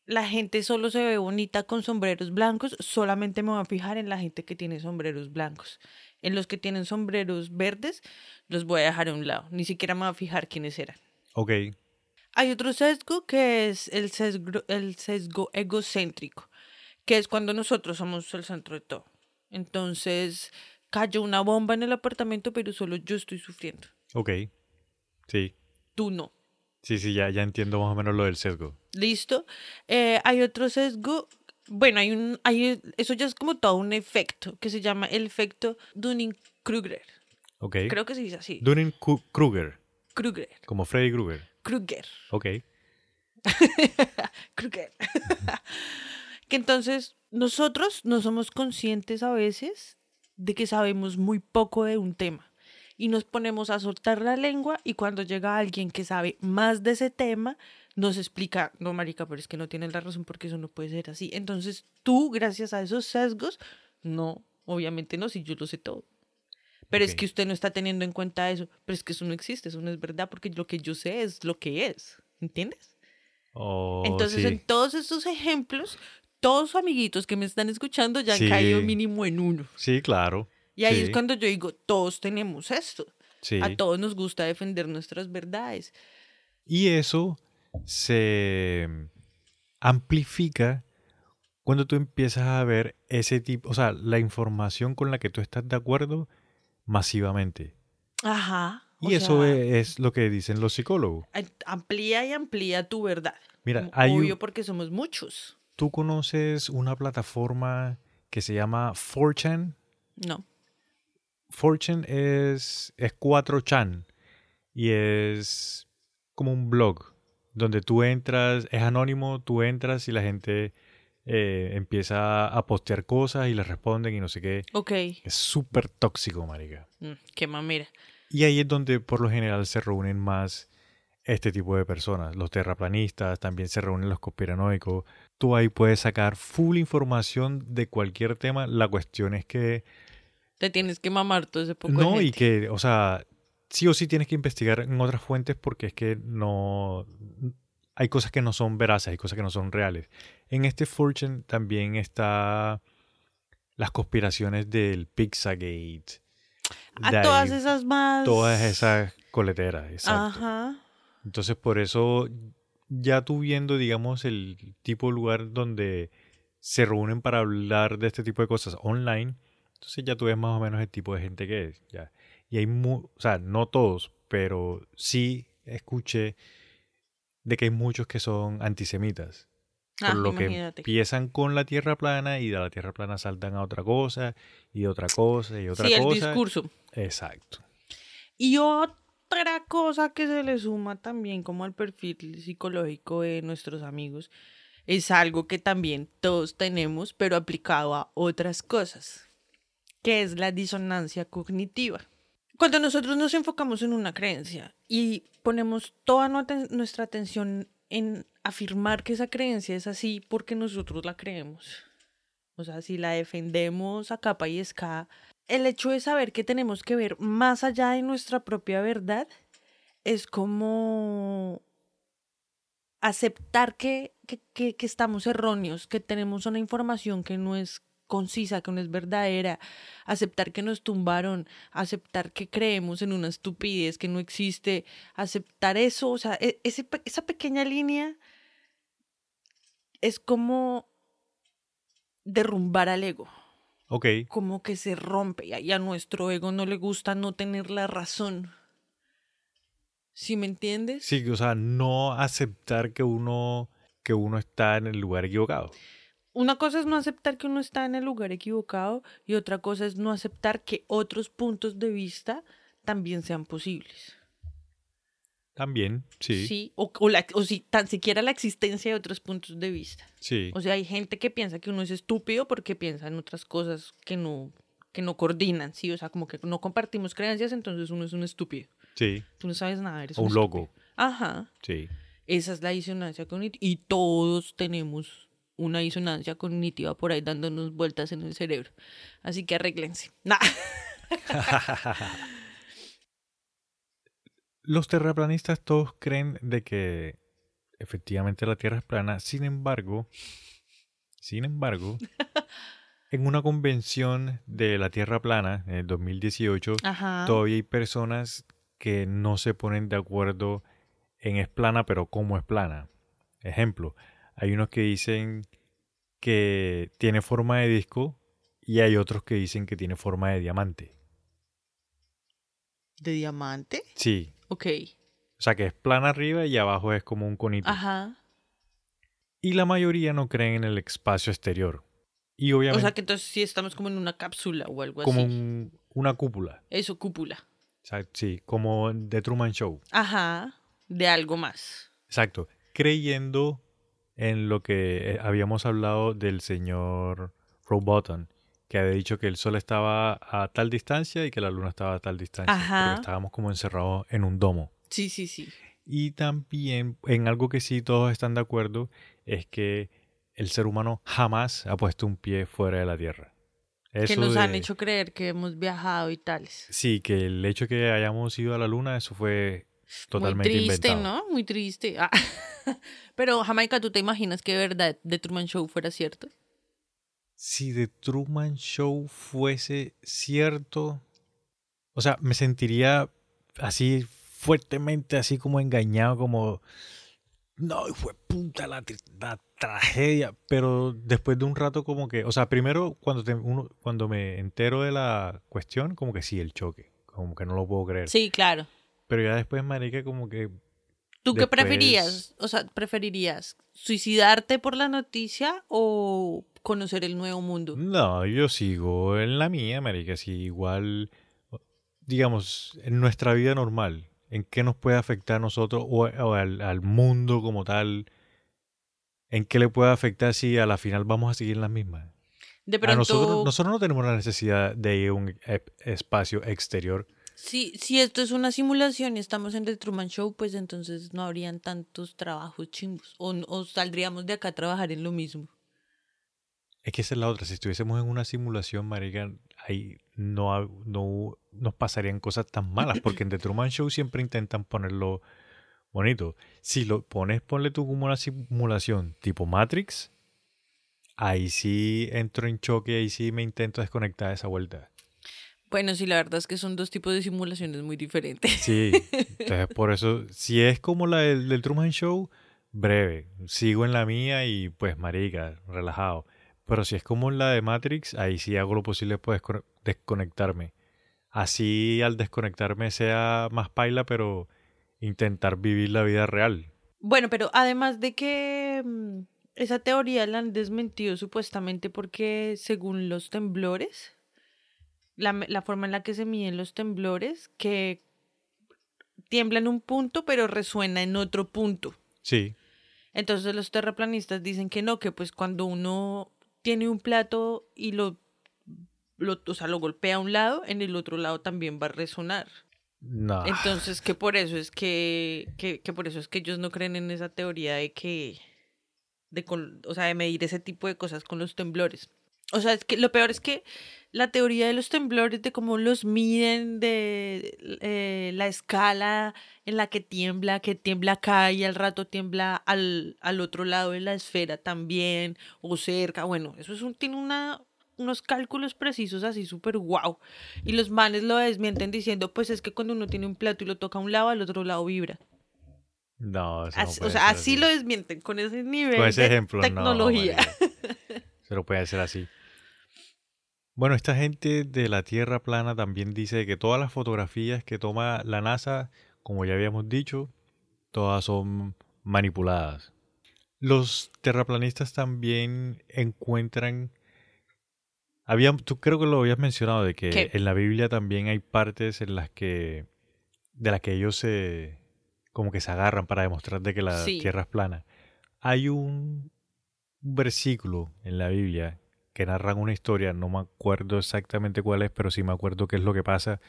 la gente solo se ve bonita con sombreros blancos, solamente me voy a fijar en la gente que tiene sombreros blancos. En los que tienen sombreros verdes, los voy a dejar a un lado. Ni siquiera me voy a fijar quiénes eran.
Ok.
Hay otro sesgo que es el sesgo, el sesgo egocéntrico, que es cuando nosotros somos el centro de todo. Entonces, cayó una bomba en el apartamento, pero solo yo estoy sufriendo.
Ok. Sí.
Tú no.
Sí, sí, ya, ya entiendo más o menos lo del sesgo.
Listo. Eh, hay otro sesgo bueno, hay un, hay, eso ya es como todo un efecto que se llama el efecto Dunning-Kruger.
Ok.
Creo que se dice así.
Dunning-Kruger.
Kruger.
Como Freddy Krueger.
Kruger.
Ok.
Kruger. que entonces nosotros no somos conscientes a veces de que sabemos muy poco de un tema y nos ponemos a soltar la lengua y cuando llega alguien que sabe más de ese tema, nos explica, no, marica, pero es que no tienen la razón porque eso no puede ser así. Entonces tú, gracias a esos sesgos, no, obviamente no, si yo lo sé todo. Pero es que usted no está teniendo en cuenta eso. Pero es que eso no existe, eso no es verdad, porque lo que yo sé es lo que es. ¿Entiendes?
Oh,
Entonces, en todos estos ejemplos, todos sus amiguitos que me están escuchando ya han caído mínimo en uno.
Sí, claro.
Y ahí es cuando yo digo, todos tenemos esto. A todos nos gusta defender nuestras verdades.
Y eso se amplifica cuando tú empiezas a ver ese tipo, o sea, la información con la que tú estás de acuerdo masivamente.
Ajá.
Y eso es, lo que dicen los psicólogos.
Amplía y amplía tu verdad.
Mira, hay
obvio porque somos muchos.
¿Tú conoces una plataforma que se llama 4chan?
No.
4chan es, es 4chan y es como un blog donde tú entras, es anónimo, tú entras y la gente eh, empieza a postear cosas y le responden y no sé qué.
Ok.
Es súper tóxico, marica.
Mm, qué mamera.
Y ahí es donde por lo general se reúnen más este tipo de personas. Los terraplanistas, también se reúnen los conspiranoicos. Tú ahí puedes sacar full información de cualquier tema. La cuestión es que...
Te tienes que mamar todo ese poco
No, y que, o sea, sí o sí tienes que investigar en otras fuentes porque es que no hay cosas que no son veraces, hay cosas que no son reales. En este Fortune también está las conspiraciones del Pizzagate.
A todas esas más.
Todas esas coleteras, exacto. Ajá. Entonces, por eso, ya tú viendo, digamos, el tipo de lugar donde se reúnen para hablar de este tipo de cosas online, entonces ya tú ves más o menos el tipo de gente que es. Ya. Y hay, o sea, no todos, pero sí escuché de que hay muchos que son antisemitas. por ah, lo que empiezan con la tierra plana y de la tierra plana saltan a otra cosa y otra cosa y otra cosa. Sí,
el discurso.
Exacto.
Y otra cosa que se le suma también como al perfil psicológico de nuestros amigos es algo que también todos tenemos, pero aplicado a otras cosas, que es la disonancia cognitiva. Cuando nosotros nos enfocamos en una creencia y ponemos toda nuestra atención en afirmar que esa creencia es así porque nosotros la creemos. O sea, si la defendemos a capa y escala, el hecho de saber que tenemos que ver más allá de nuestra propia verdad es como aceptar que, que, que, estamos erróneos, que tenemos una información que no es concisa, que no es verdadera, aceptar que nos tumbaron, aceptar que creemos en una estupidez que no existe, aceptar eso, o sea, e, esa pequeña línea es como derrumbar al ego.
Ok.
Como que se rompe y a nuestro ego no le gusta no tener la razón. ¿Sí me entiendes?
Sí, o sea, no aceptar que uno, que uno está en el lugar equivocado.
Una cosa es no aceptar que uno está en el lugar equivocado y otra cosa es no aceptar que otros puntos de vista también sean posibles.
También, sí.
Sí, o, o, si tan siquiera la existencia de otros puntos de vista.
Sí.
O sea, hay gente que piensa que uno es estúpido porque piensa en otras cosas que no, que no coordinan, ¿sí? O sea, como que no compartimos creencias, entonces uno es un estúpido.
Sí.
Tú no sabes nada, eres
un, un loco.
Ajá.
Sí.
Esa es la disonancia cognitiva. Y todos tenemos una disonancia cognitiva por ahí dándonos vueltas en el cerebro. Así que arréglense. Nah.
Los terraplanistas todos creen de que efectivamente la Tierra es plana. Sin embargo, sin embargo, en una convención de la Tierra plana en el 2018, todavía hay personas que no se ponen de acuerdo en es plana, pero cómo es plana. Ejemplo, hay unos que dicen que tiene forma de disco y hay otros que dicen que tiene forma de diamante.
¿De diamante?
Sí.
Ok.
O sea que es plana arriba y abajo es como un conito.
Ajá.
Y la mayoría no creen en el espacio exterior. Y obviamente.
O sea que entonces sí estamos como en una cápsula o algo
como
así.
Como una cúpula.
Eso, cúpula.
O sea, sí, como The Truman Show.
Ajá. De algo más.
Exacto. Creyendo en lo que eh, habíamos hablado del señor Roboton, que había dicho que el sol estaba a tal distancia y que la luna estaba a tal distancia. Ajá. estábamos como encerrados en un domo.
Sí, sí, sí.
Y también en algo que sí todos están de acuerdo es que el ser humano jamás ha puesto un pie fuera de la Tierra.
que nos han hecho creer que hemos viajado y tales.
Sí, que el hecho de que hayamos ido a la luna, eso fue totalmente
Muy triste,
inventado.
¿no? Muy triste. Ah. Pero, Jamaica, ¿tú te imaginas que de verdad The Truman Show fuera cierto?
Si The Truman Show fuese cierto, o sea, me sentiría así fuertemente, así como engañado, como, no, fue puta la, tragedia, pero después de un rato como que, o sea, primero cuando, uno, cuando me entero de la cuestión, como que sí, el choque, como que no lo puedo creer.
Sí, claro.
Pero ya después, marica, como que...
¿Tú qué preferirías? O sea, ¿preferirías suicidarte por la noticia o conocer el nuevo mundo?
No, yo sigo en la mía, marica, si igual, digamos, en nuestra vida normal, ¿en qué nos puede afectar a nosotros o, al, mundo como tal? ¿En qué le puede afectar si a la final vamos a seguir en las mismas?
De pronto...
nosotros, nosotros no tenemos la necesidad de ir a un espacio exterior
si, si esto es una simulación y estamos en The Truman Show, pues entonces no habrían tantos trabajos chimbos. O, o saldríamos de acá a trabajar en lo mismo.
Es que esa es la otra. Si estuviésemos en una simulación, marica, ahí no, no nos pasarían cosas tan malas. Porque en The Truman Show siempre intentan ponerlo bonito. Si lo pones, ponle tú como una simulación tipo Matrix, ahí sí entro en choque, ahí sí me intento desconectar de esa vuelta.
Bueno, sí, la verdad es que son dos tipos de simulaciones muy diferentes.
Sí, entonces por eso, si es como la del, Truman Show, breve, sigo en la mía y pues marica, relajado. Pero si es como la de Matrix, ahí sí hago lo posible por desconectarme. Así al desconectarme sea más paila, pero intentar vivir la vida real.
Bueno, pero además de que mm, esa teoría la han desmentido supuestamente porque según los temblores, la, la forma en la que se miden los temblores, que tiembla en un punto, pero resuena en otro punto.
Sí.
Entonces los terraplanistas dicen que no, que pues cuando uno tiene un plato y lo, lo, o sea, lo golpea a un lado, en el otro lado también va a resonar.
No.
Entonces, que por eso es que, que, que, por eso es que ellos no creen en esa teoría de que, de o sea, de medir ese tipo de cosas con los temblores. O sea, es que lo peor es que la teoría de los temblores, de cómo los miden, de eh, la escala en la que tiembla, que tiembla acá y al rato tiembla al, al otro lado de la esfera también, o cerca, bueno, eso es un, tiene una, unos cálculos precisos así súper guau. Y los manes lo desmienten diciendo, pues es que cuando uno tiene un plato y lo toca a un lado, al otro lado vibra.
No, eso
O sea, así, lo desmienten, con ese nivel
con ese
de
ejemplo,
tecnología.
se lo puede hacer así. Bueno, esta gente de la Tierra plana también dice que todas las fotografías que toma la NASA, como ya habíamos dicho, todas son manipuladas. Los terraplanistas también encuentran había, tú creo que lo habías mencionado de que en la Biblia también hay partes en las que de las que ellos se como que se agarran para demostrar de que la tierra es plana. Hay un versículo en la Biblia que narran una historia, no me acuerdo exactamente cuál es, pero sí me acuerdo qué es lo que pasa.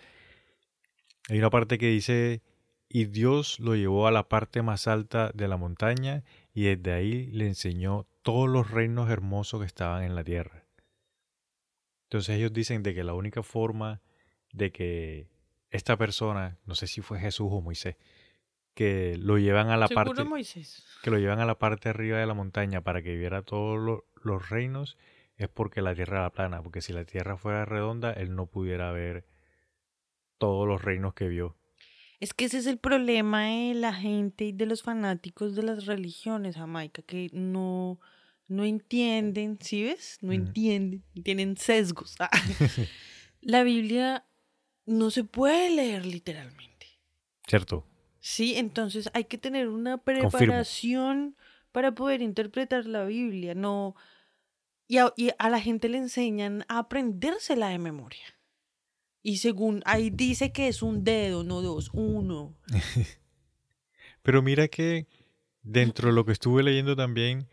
Hay una parte que dice, y Dios lo llevó a la parte más alta de la montaña y desde ahí le enseñó todos los reinos hermosos que estaban en la tierra. Entonces ellos dicen de que la única forma de que esta persona, no sé si fue Jesús o Moisés, que lo llevan a la parte que lo llevan a la parte arriba de la montaña para que viera todos los reinos es porque la Tierra era plana, porque si la Tierra fuera redonda, él no pudiera ver todos los reinos que vio.
Es que ese es el problema de la gente y de los fanáticos de las religiones, Jamaica, que no, no entienden, ¿sí ves? No entienden, tienen sesgos. Ah. la Biblia no se puede leer literalmente.
Cierto.
Sí, entonces hay que tener una preparación para poder interpretar la Biblia, no y a, la gente le enseñan a aprendérsela de memoria. Y según ahí dice que es un dedo, no dos, uno.
Pero mira que dentro de lo que estuve leyendo también,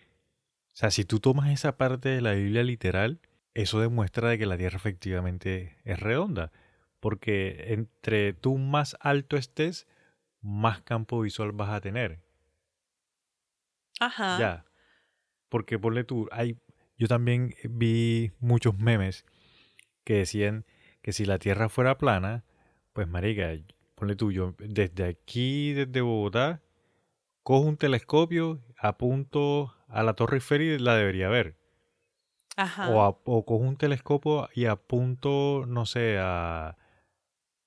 o sea, si tú tomas esa parte de la Biblia literal, eso demuestra de que la Tierra efectivamente es redonda. Porque entre tú más alto estés, más campo visual vas a tener.
Ajá.
Ya. Porque ponle tú, hay yo también vi muchos memes que decían que si la Tierra fuera plana, pues marica, ponle tú, yo desde aquí, desde Bogotá, cojo un telescopio, apunto a la Torre Eiffel y la debería ver.
Ajá.
O, cojo un telescopio y apunto, no sé, a,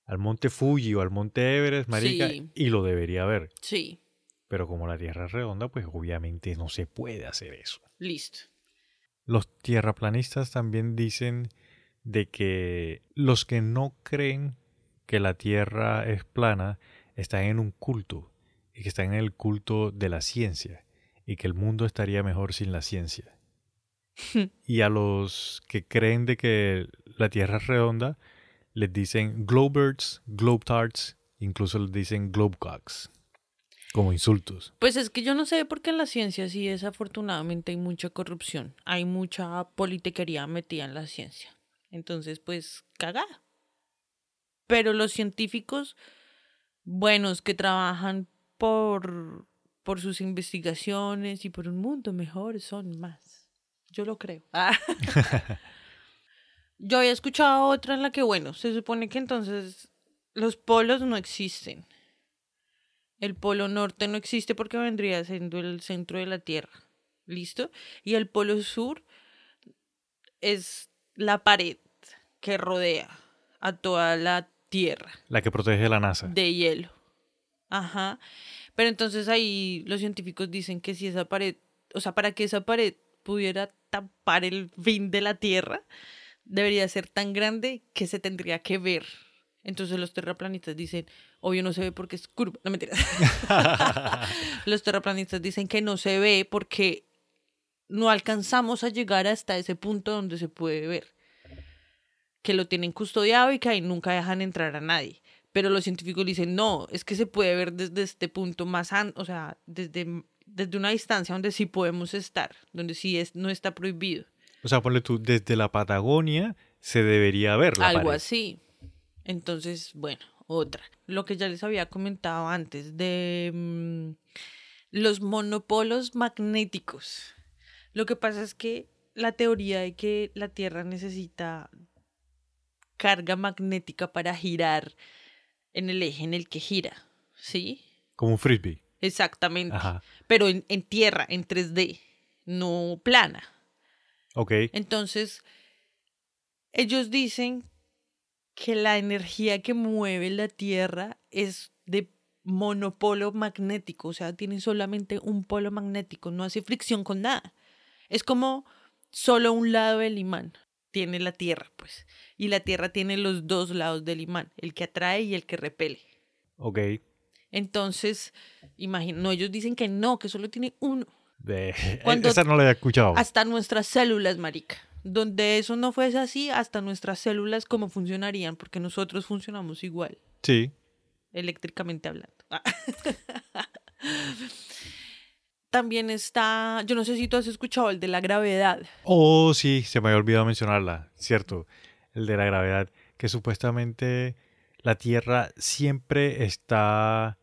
al monte Fuji o al monte Everest, marica, y lo debería ver.
Sí.
Pero como la Tierra es redonda, pues obviamente no se puede hacer eso.
Listo.
Los tierraplanistas también dicen de que los que no creen que la Tierra es plana están en un culto y que están en el culto de la ciencia y que el mundo estaría mejor sin la ciencia. y a los que creen de que la Tierra es redonda les dicen globirds, globetards, incluso les dicen globecocks como insultos.
Pues es que yo no sé por qué en la ciencia sí desafortunadamente hay mucha corrupción, hay mucha politiquería metida en la ciencia. Entonces, pues, cagada. Pero los científicos buenos que trabajan por, por sus investigaciones y por un mundo mejor son más. Yo lo creo. yo había escuchado otra en la que, bueno, se supone que entonces los polos no existen el polo norte no existe porque vendría siendo el centro de la Tierra. ¿Listo? Y el polo sur es la pared que rodea a toda la Tierra.
La que protege la NASA.
De hielo. Ajá. Pero entonces ahí los científicos dicen que si esa pared, o sea, para que esa pared pudiera tapar el fin de la Tierra, debería ser tan grande que se tendría que ver. Entonces los terraplanistas dicen, Obvio no se ve porque es curva. No mentira. Los terraplanistas dicen que no se ve porque no alcanzamos a llegar hasta ese punto donde se puede ver. Que lo tienen custodiado y que ahí nunca dejan entrar a nadie. Pero los científicos dicen, no, es que se puede ver desde este punto más, o sea, desde, desde una distancia donde sí podemos estar, donde sí es, no está prohibido.
O sea, ponle tú, desde la Patagonia se debería ver la
Algo así. Entonces, bueno, otra. Lo que ya les había comentado antes de mm, los monopolos magnéticos. Lo que pasa es que la teoría de que la Tierra necesita carga magnética para girar en el eje en el que gira, ¿sí?
Como un frisbee.
Exactamente. Pero en, en, tierra, en 3D, no plana.
Ok.
Entonces, ellos dicen que la energía que mueve la Tierra es de monopolo magnético, o sea, tiene solamente un polo magnético, no hace fricción con nada. Es como solo un lado del imán tiene la Tierra, pues. Y la Tierra tiene los dos lados del imán, el que atrae y el que repele.
Ok.
Entonces, imagino, no, ellos dicen que no, que solo tiene uno.
De... Esa no la he escuchado.
Hasta nuestras células, marica. Donde eso no fuese así, hasta nuestras células, ¿cómo funcionarían? Porque nosotros funcionamos igual.
Sí.
Eléctricamente hablando. También está, yo no sé si tú has escuchado el de la gravedad.
Oh, sí, se me había olvidado mencionarla, cierto, el de la gravedad, que supuestamente la Tierra siempre está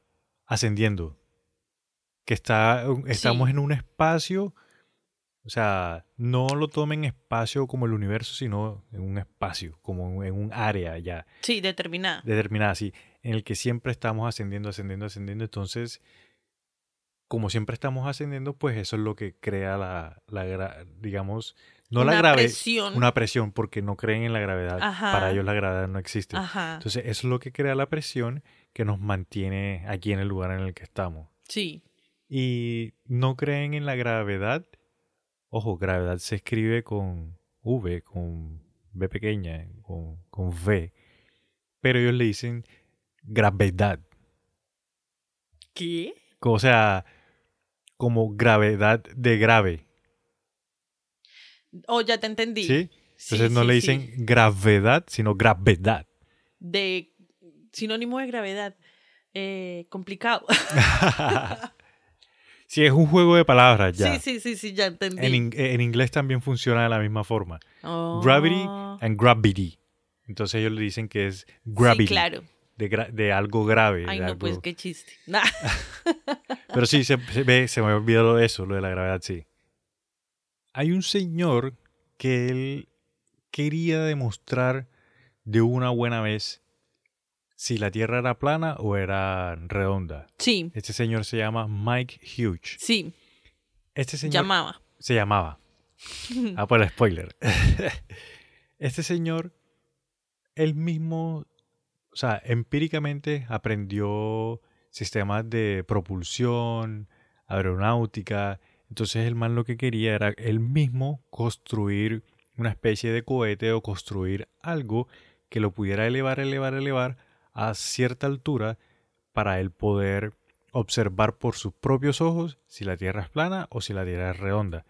ascendiendo, que está, estamos en un espacio, o sea, no lo tomen espacio como el universo, sino en un espacio, como en un área ya.
Sí, determinada.
Determinada, sí, en el que siempre estamos ascendiendo, ascendiendo, ascendiendo, entonces como siempre estamos ascendiendo, pues eso es lo que crea la, la digamos, no la gravedad, una presión, porque no creen en la gravedad. Para ellos la gravedad no existe. Entonces, eso es lo que crea la presión que nos mantiene aquí en el lugar en el que estamos.
Sí.
Y no creen en la gravedad. Ojo, gravedad se escribe con V, con V pequeña, con, con V. Pero ellos le dicen gravedad.
¿Qué?
O sea, como gravedad de grave.
Oh, ya te entendí.
Sí. Entonces no le dicen gravedad, sino gravedad.
De sinónimo de gravedad. Eh, complicado.
sí, es un juego de palabras ya.
Sí, sí, sí, sí, ya entendí.
En, inglés también funciona de la misma forma. Gravity oh. and gravity. Entonces ellos le dicen que es gravity. Sí,
claro
de, algo grave.
Ay, no, pues qué chiste.
Pero sí, se, ve, se me ha olvidado eso, lo de la gravedad, sí. Hay un señor que él quería demostrar de una buena vez si la Tierra era plana o era redonda.
Sí.
Este señor se llama Mike Hughes.
Sí.
Este señor.
Llamaba.
Se llamaba. ah, por el spoiler. este señor, él mismo o sea, empíricamente aprendió sistemas de propulsión, aeronáutica. Entonces el man lo que quería era él mismo construir una especie de cohete o construir algo que lo pudiera elevar, elevar, elevar a cierta altura para él poder observar por sus propios ojos si la Tierra es plana o si la Tierra es redonda.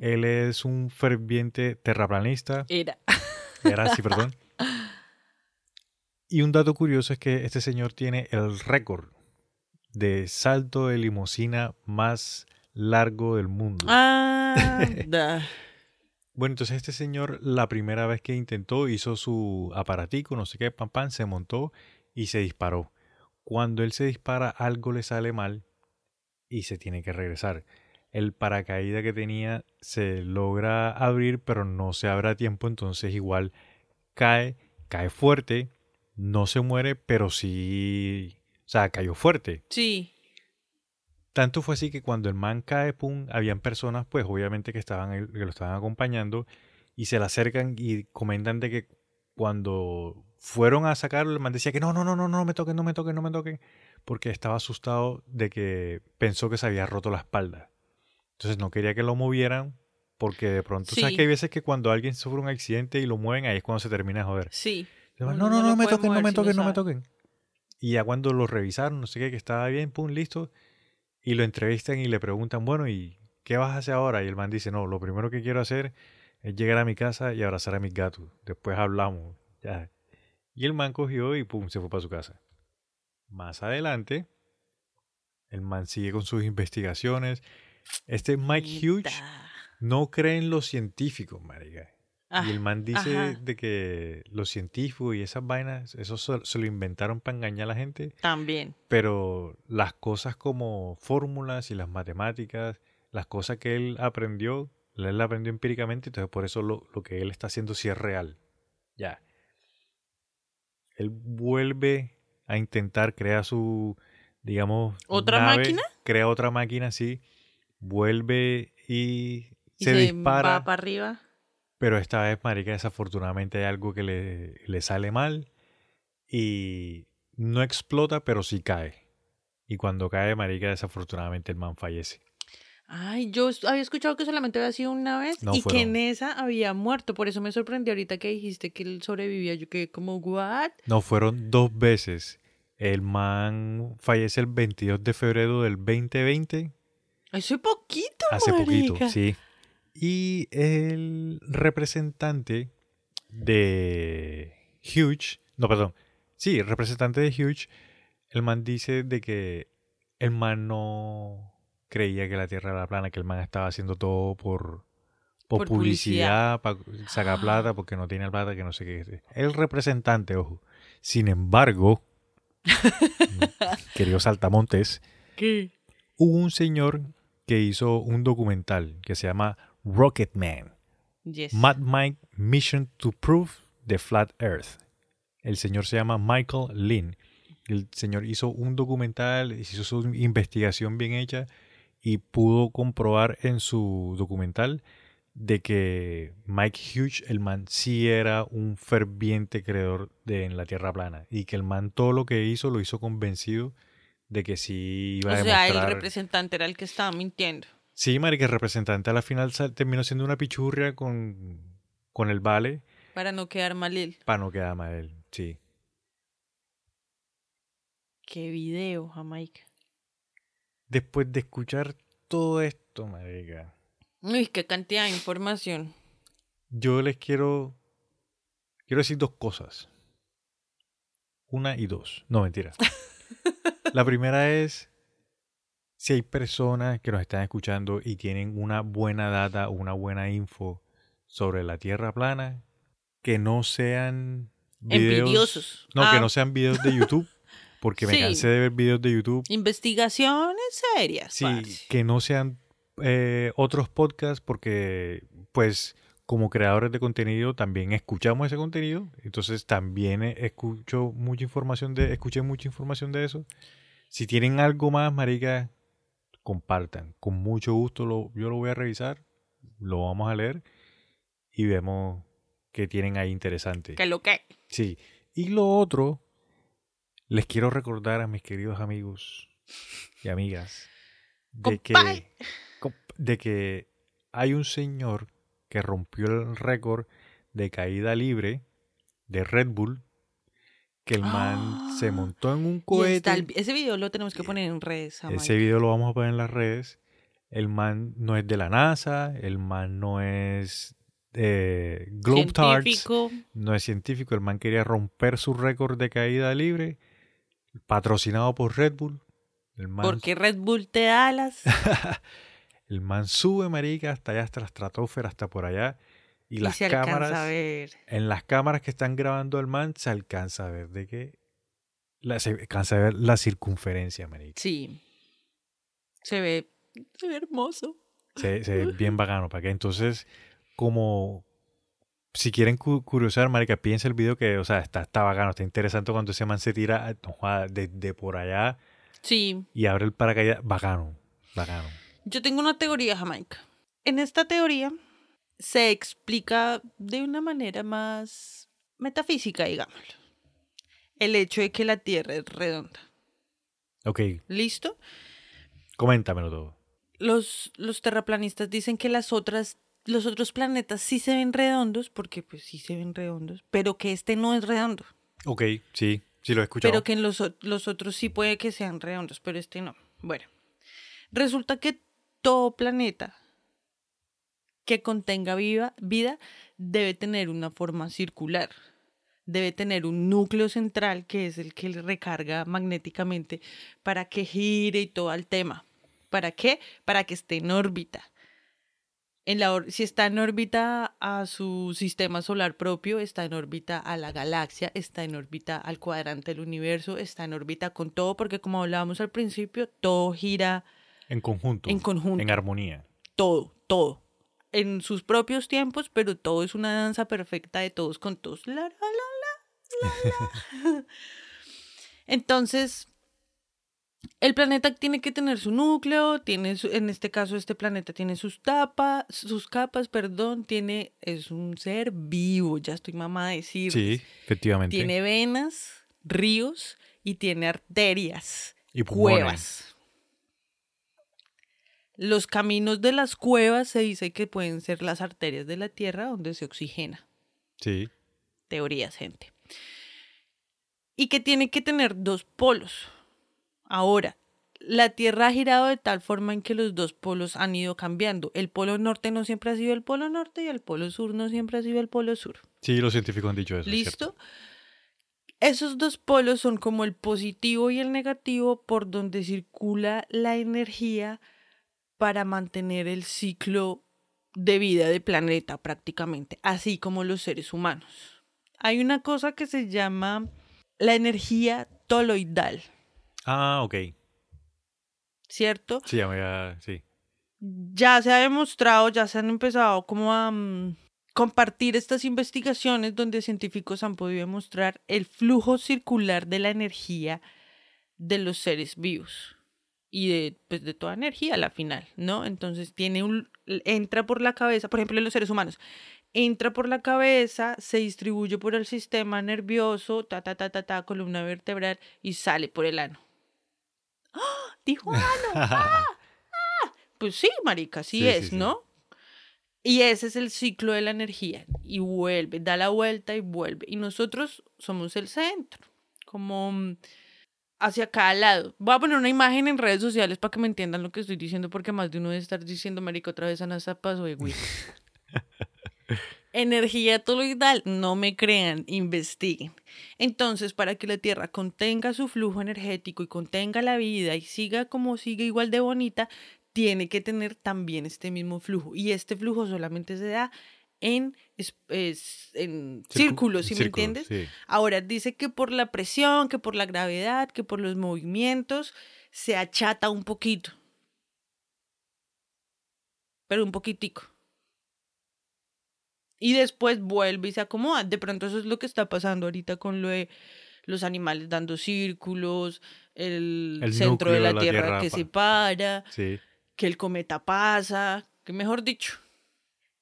Él es un ferviente terraplanista.
Era.
Era, así, perdón. Y un dato curioso es que este señor tiene el récord de salto de limusina más largo del mundo.
Ah,
bueno, entonces este señor la primera vez que intentó hizo su aparatico, no sé qué, pam pam, se montó y se disparó. Cuando él se dispara algo le sale mal y se tiene que regresar. El paracaídas que tenía se logra abrir pero no se abre a tiempo, entonces igual cae, cae fuerte no se muere, pero sí, o sea, cayó fuerte.
Sí.
Tanto fue así que cuando el man cae, pum, habían personas, pues obviamente que estaban, que lo estaban acompañando y se le acercan y comentan de que cuando fueron a sacarlo, el man decía que no, no, no, no, no me toquen, no me toquen, no me toquen, porque estaba asustado de que pensó que se había roto la espalda. Entonces no quería que lo movieran porque de pronto, sabes que hay veces que cuando alguien sufre un accidente y lo mueven, ahí es cuando se termina de joder.
Sí.
No, no, no, me toquen, no me toquen, no, me toquen. Y ya cuando lo revisaron, no sé qué, que estaba bien, pum, listo. Y lo entrevistan y le preguntan, bueno, ¿y qué vas a hacer ahora? Y el man dice, no, lo primero que quiero hacer es llegar a mi casa y abrazar a mis gatos. Después hablamos. Ya. Y el man cogió y pum, se fue para su casa. Más adelante, el man sigue con sus investigaciones. Este Mike Hughes no cree en los científicos, marica. y el man dice de que los científicos y esas vainas, eso se, lo inventaron para engañar a la gente.
También.
Pero las cosas como fórmulas y las matemáticas, las cosas que él aprendió, él aprendió empíricamente, entonces por eso lo, lo que él está haciendo sí es real. Ya. Él vuelve a intentar crear su, digamos...
¿Otra máquina?
Crea otra máquina, sí. Vuelve y, se, dispara.
Va para arriba
pero esta vez, marica, desafortunadamente hay algo que le, le sale mal y no explota, pero sí cae. Y cuando cae, marica, desafortunadamente el man fallece.
Ay, yo había escuchado que solamente había sido una vez y que en esa había muerto. Por eso me sorprendió ahorita que dijiste que él sobrevivía. Yo quedé como, ¿what?
No, fueron dos veces. El man fallece el 22 de febrero del 2020.
Hace poquito,
Hace poquito, sí. Y el representante de Huge, no, perdón, sí, el representante de Huge, el man dice de que el man no creía que la Tierra era plana, que el man estaba haciendo todo por, por, publicidad, para sacar plata, porque no tiene plata, que no sé qué. El representante, ojo. Sin embargo, querido Saltamontes,
¿Qué?
hubo un señor que hizo un documental que se llama Rocketman.
Yes.
Mad Mike Mission to Prove the Flat Earth. El señor se llama Michael Lynn. El señor hizo un documental, hizo su investigación bien hecha y pudo comprobar en su documental de que Mike Hughes, el man, sí era un ferviente creador de en la Tierra plana y que el man todo lo que hizo lo hizo convencido de que sí iba a demostrar...
O sea, el representante era el que estaba mintiendo.
Sí, marica, el representante a la final terminó siendo una pichurria con, con el Vale.
Para no quedar mal él.
Para no quedar mal él, sí.
Qué video, Jamaica.
Después de escuchar todo esto, marica.
Uy, qué cantidad de información.
Yo les quiero... Quiero decir dos cosas. Una y dos. No, mentira. la primera es si hay personas que nos están escuchando y tienen una buena data, una buena info sobre la Tierra plana, que no sean videos, No, que ah. no sean videos de YouTube, porque me cansé de ver videos de YouTube.
Investigaciones serias.
Sí, que no sean eh, otros podcasts, porque pues como creadores de contenido también escuchamos ese contenido, entonces también escucho mucha información de, escuché mucha información de eso. Si tienen algo más, marica, compartan. Con mucho gusto lo, yo lo voy a revisar, lo vamos a leer y vemos qué tienen ahí interesante.
¿Qué lo que?
Sí. Y lo otro, les quiero recordar a mis queridos amigos y amigas de que, de que hay un señor que rompió el récord de caída libre de Red Bull que el man se ah, montó en un cohete.
ese video lo tenemos que poner en redes.
Ese video lo vamos a poner en las redes. El man no es de la NASA, el man no es eh, científico. no es científico. El man quería romper su récord de caída libre, patrocinado por Red Bull.
El man... Porque Red Bull te da alas.
el man sube, marica, hasta allá, hasta la estratosfera, hasta por allá y, las cámaras. En las cámaras que están grabando el man se alcanza a ver de qué. La, se alcanza a ver la circunferencia, marica.
Sí. Se ve, se ve hermoso.
Se, se ve bien bacano. ¿Para que Entonces, como si quieren curiosar, marica, piensa el video que, o sea, está, está bacano, está interesante cuando ese man se tira desde por allá.
Sí.
Y abre el paracaídas. Bacano, bacano.
Yo tengo una teoría, Jamaica. En esta teoría, se explica de una manera más metafísica, digámoslo. El hecho de que la Tierra es redonda.
Ok.
¿Listo?
Coméntamelo todo.
Los, los terraplanistas dicen que las otras, los otros planetas sí se ven redondos, porque pues sí se ven redondos, pero que este no es redondo.
Ok, sí, sí lo he escuchado.
Pero que en los, los otros sí puede que sean redondos, pero este no. Bueno, resulta que todo planeta que contenga viva, vida debe tener una forma circular. Debe tener un núcleo central que es el que le recarga magnéticamente para que gire y todo el tema. ¿Para qué? Para que esté en órbita. En la, si está en órbita a su sistema solar propio, está en órbita a la galaxia, está en órbita al cuadrante del universo, está en órbita con todo, porque como hablábamos al principio, todo gira
en conjunto.
En conjunto.
En armonía.
Todo, todo. En sus propios tiempos, pero todo es una danza perfecta de todos con todos. La, la, la, la, la. Entonces, el planeta tiene que tener su núcleo, tiene en este caso este planeta tiene sus tapas, sus capas, perdón, tiene es un ser vivo, ya estoy mamá de decir.
Sí, efectivamente.
Tiene venas, ríos y tiene arterias y cuevas. Los caminos de las cuevas se dice que pueden ser las arterias de la Tierra donde se oxigena.
Sí.
Teorías, gente. Y que tiene que tener dos polos. Ahora, la Tierra ha girado de tal forma en que los dos polos han ido cambiando. El polo norte no siempre ha sido el polo norte y el polo sur no siempre ha sido el polo sur.
Sí, los científicos han dicho eso.
¿Listo? Esos dos polos son como el positivo y el negativo por donde circula la energía para mantener el ciclo de vida del planeta prácticamente, así como los seres humanos. Hay una cosa que se llama la energía toloidal.
Ah, ok.
¿Cierto?
Sí, ya, sí.
Ya se ha demostrado, ya se han empezado como a mm, compartir estas investigaciones donde científicos han podido demostrar el flujo circular de la energía de los seres vivos y de, pues, de toda energía a la final, ¿no? Entonces tiene un, entra por la cabeza, por ejemplo en los seres humanos, entra por la cabeza, se distribuye por el sistema nervioso, ta, ta, ta, ta, ta, columna vertebral y sale por el ano. ¡Ah! Dijo ano. ¡Ah! ¡Ah! Pues sí, marica, así es, ¿no? Y ese es el ciclo de la energía. Y vuelve, da la vuelta y vuelve. Y nosotros somos el centro. Como hacia cada lado. Voy a poner una imagen en redes sociales para que me entiendan lo que estoy diciendo, porque más de uno debe estar diciendo, marico, otra vez Ana Zapas o de Energía toloidal, no me crean, investiguen. Entonces, para que la Tierra contenga su flujo energético y contenga la vida y siga como sigue igual de bonita, tiene que tener también este mismo flujo. Y este flujo solamente se da en, en círculos, ¿sí me entiendes? Ahora dice que por la presión, que por la gravedad, que por los movimientos, se achata un poquito. Pero un poquitico. Y después vuelve y se acomoda. De pronto eso es lo que está pasando ahorita con lo de los animales dando círculos, el, centro de la, tierra, que se para, que el cometa pasa, que mejor dicho,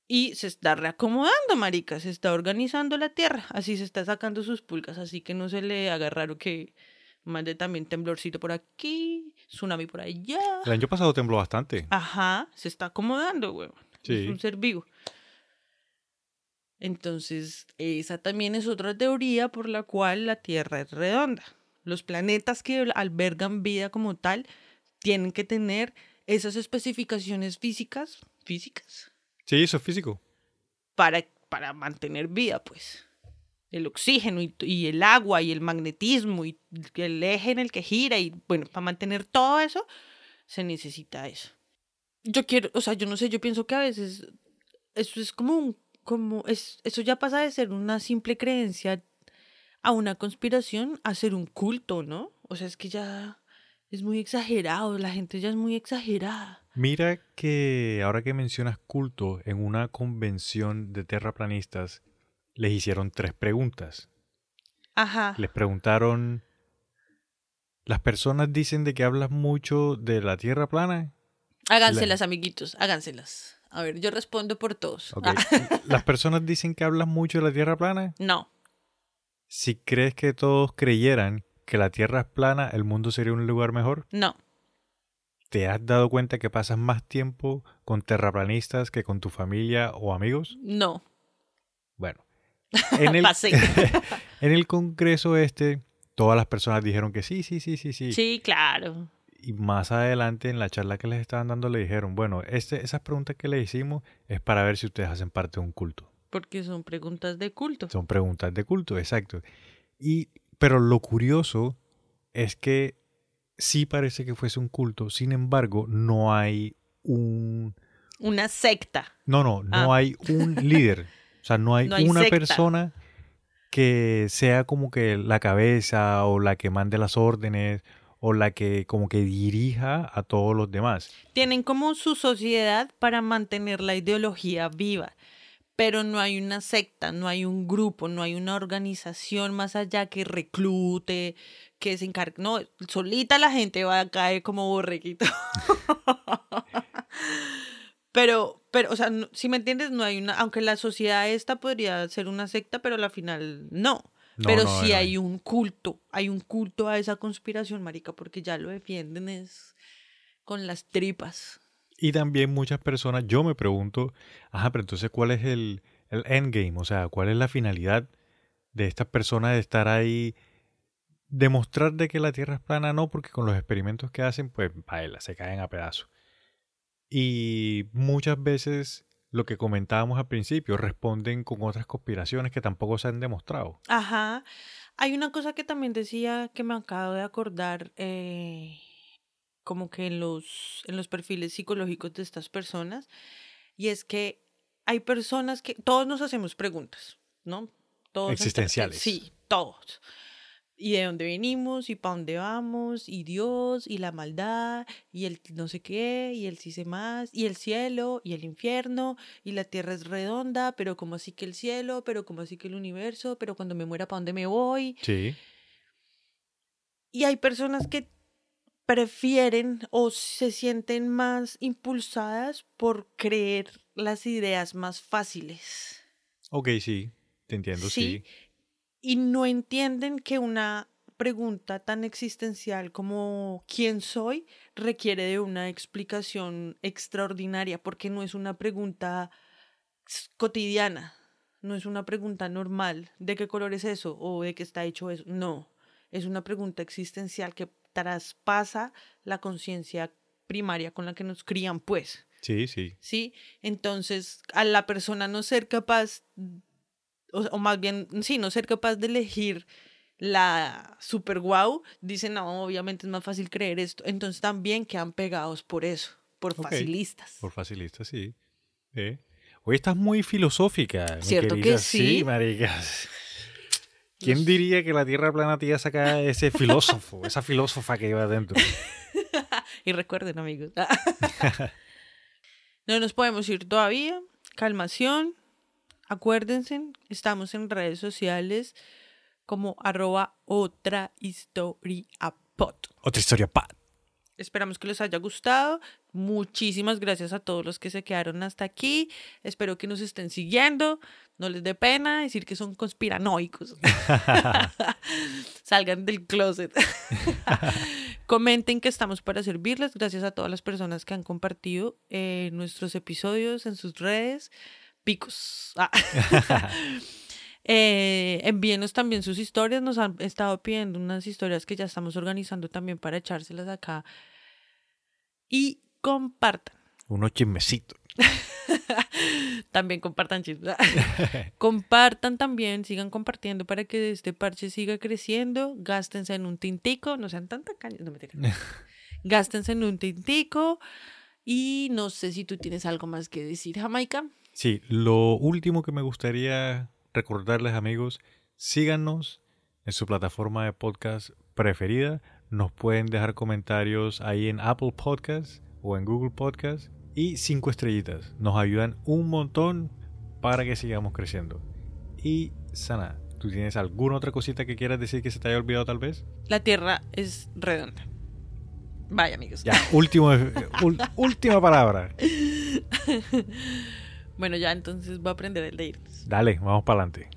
y se está reacomodando, marica, se está organizando la tierra, así se está sacando sus pulgas, así que no se le haga raro que mande también temblorcito por aquí, tsunami por allá.
El año pasado tembló bastante.
Ajá, se está acomodando, güey. Es un ser vivo. Entonces, esa también es otra teoría por la cual la Tierra es redonda. Los planetas que albergan vida como tal tienen que tener esas especificaciones físicas, físicas,
Sí, eso es físico.
Para, para mantener vida, pues. El oxígeno y, el agua y el magnetismo y el eje en el que gira y bueno, para mantener todo eso se necesita eso. Yo quiero, o sea, yo no sé, yo pienso que a veces eso es como un, como, es, eso ya pasa de ser una simple creencia a una conspiración a ser un culto, ¿no? O sea, es que ya es muy exagerado, la gente ya es muy exagerada.
Mira que ahora que mencionas culto, en una convención de terraplanistas les hicieron tres preguntas.
Ajá.
Les preguntaron, ¿las personas dicen de que hablas mucho de la Tierra plana?
Háganselas, amiguitos, háganselas. A ver, yo respondo por todos.
Ah. ¿Las personas dicen que hablas mucho de la Tierra plana?
No.
Si crees que todos creyeran que la Tierra es plana, ¿el mundo sería un lugar mejor?
No.
¿Te has dado cuenta que pasas más tiempo con terraplanistas que con tu familia o amigos?
No.
Bueno. En el, en el congreso este, todas las personas dijeron que sí, sí, sí, sí, sí.
Sí, claro.
Y más adelante en la charla que les estaban dando le dijeron, bueno, este, esas preguntas que le hicimos es para ver si ustedes hacen parte de un culto.
Porque son preguntas de culto.
Son preguntas de culto, exacto. Y, pero lo curioso es que sí parece que fuese un culto, sin embargo, no hay un...
Una secta.
No, no, no ah. hay un líder. O sea, no hay, una persona que sea como que la cabeza o la que mande las órdenes o la que como que dirija a todos los demás.
Tienen como su sociedad para mantener la ideología viva, pero no hay una secta, no hay un grupo, no hay una organización más allá que reclute, que se encargue. No, solita la gente va a caer como borrequito. pero, pero, o sea, si me entiendes, no hay una, aunque la sociedad esta podría ser una secta, pero al final no pero sí hay un culto, hay un culto a esa conspiración, marica, porque ya lo defienden es con las tripas.
Y también muchas personas, yo me pregunto, ajá, pero entonces, ¿cuál es el, el endgame? O sea, ¿cuál es la finalidad de estas personas de estar ahí? Demostrar de que la Tierra es plana, no, porque con los experimentos que hacen, pues, baila, se caen a pedazos. Y muchas veces lo que comentábamos al principio, responden con otras conspiraciones que tampoco se han demostrado.
Ajá. Hay una cosa que también decía que me acabo de acordar, eh, como que en los, en los perfiles psicológicos de estas personas, y es que hay personas que todos nos hacemos preguntas, ¿no? Todos
Existenciales.
Sí, todos y de dónde venimos y para dónde vamos y Dios y la maldad y el no sé qué y el sí sé más y el cielo y el infierno y la tierra es redonda, pero como así que el cielo, pero como así que el universo, pero cuando me muera para dónde me voy.
Sí.
Y hay personas que prefieren o se sienten más impulsadas por creer las ideas más fáciles.
Ok, sí, te entiendo, sí
y no entienden que una pregunta tan existencial como ¿quién soy? requiere de una explicación extraordinaria porque no es una pregunta cotidiana, no es una pregunta normal de qué color es eso o de qué está hecho eso, no, es una pregunta existencial que traspasa la conciencia primaria con la que nos crían, pues.
Sí, sí.
Sí, entonces a la persona no ser capaz o, más bien, sí, no ser capaz de elegir la super wow, dicen, no, obviamente es más fácil creer esto. Entonces también quedan pegados por eso, por facilistas.
Por facilistas, sí. Hoy estás muy filosófica.
Cierto que sí.
Sí, maricas. ¿Quién diría que la Tierra plana te iba a sacar ese filósofo, esa filósofa que iba adentro?
y recuerden, amigos. no nos podemos ir todavía. Calmación. Acuérdense, estamos en redes sociales como arroba otra historia pot.
Otra historia.
Esperamos que les haya gustado. Muchísimas gracias a todos los que se quedaron hasta aquí. Espero que nos estén siguiendo. No les dé pena decir que son conspiranoicos. Salgan del closet. Comenten que estamos para servirles. Gracias a todas las personas que han compartido eh, nuestros episodios en sus redes picos. Ah. eh, envíenos también sus historias. Nos han estado pidiendo unas historias que ya estamos organizando también para echárselas acá. Y compartan.
Unos chismecitos.
también compartan chismes. compartan también, sigan compartiendo para que este parche siga creciendo. Gástense en un tintico, no sean tanta caña, no me Gástense en un tintico. Y no sé si tú tienes algo más que decir, Jamaica.
Sí, lo último que me gustaría recordarles amigos, síganos en su plataforma de podcast preferida. Nos pueden dejar comentarios ahí en Apple Podcasts o en Google Podcasts y cinco estrellitas. Nos ayudan un montón para que sigamos creciendo. Y Sana, ¿tú tienes alguna otra cosita que quieras decir que se te haya olvidado tal vez?
La Tierra es redonda. Vaya amigos.
Ya, último, última palabra.
Bueno, ya entonces voy a aprender el de irnos.
Dale, vamos para adelante.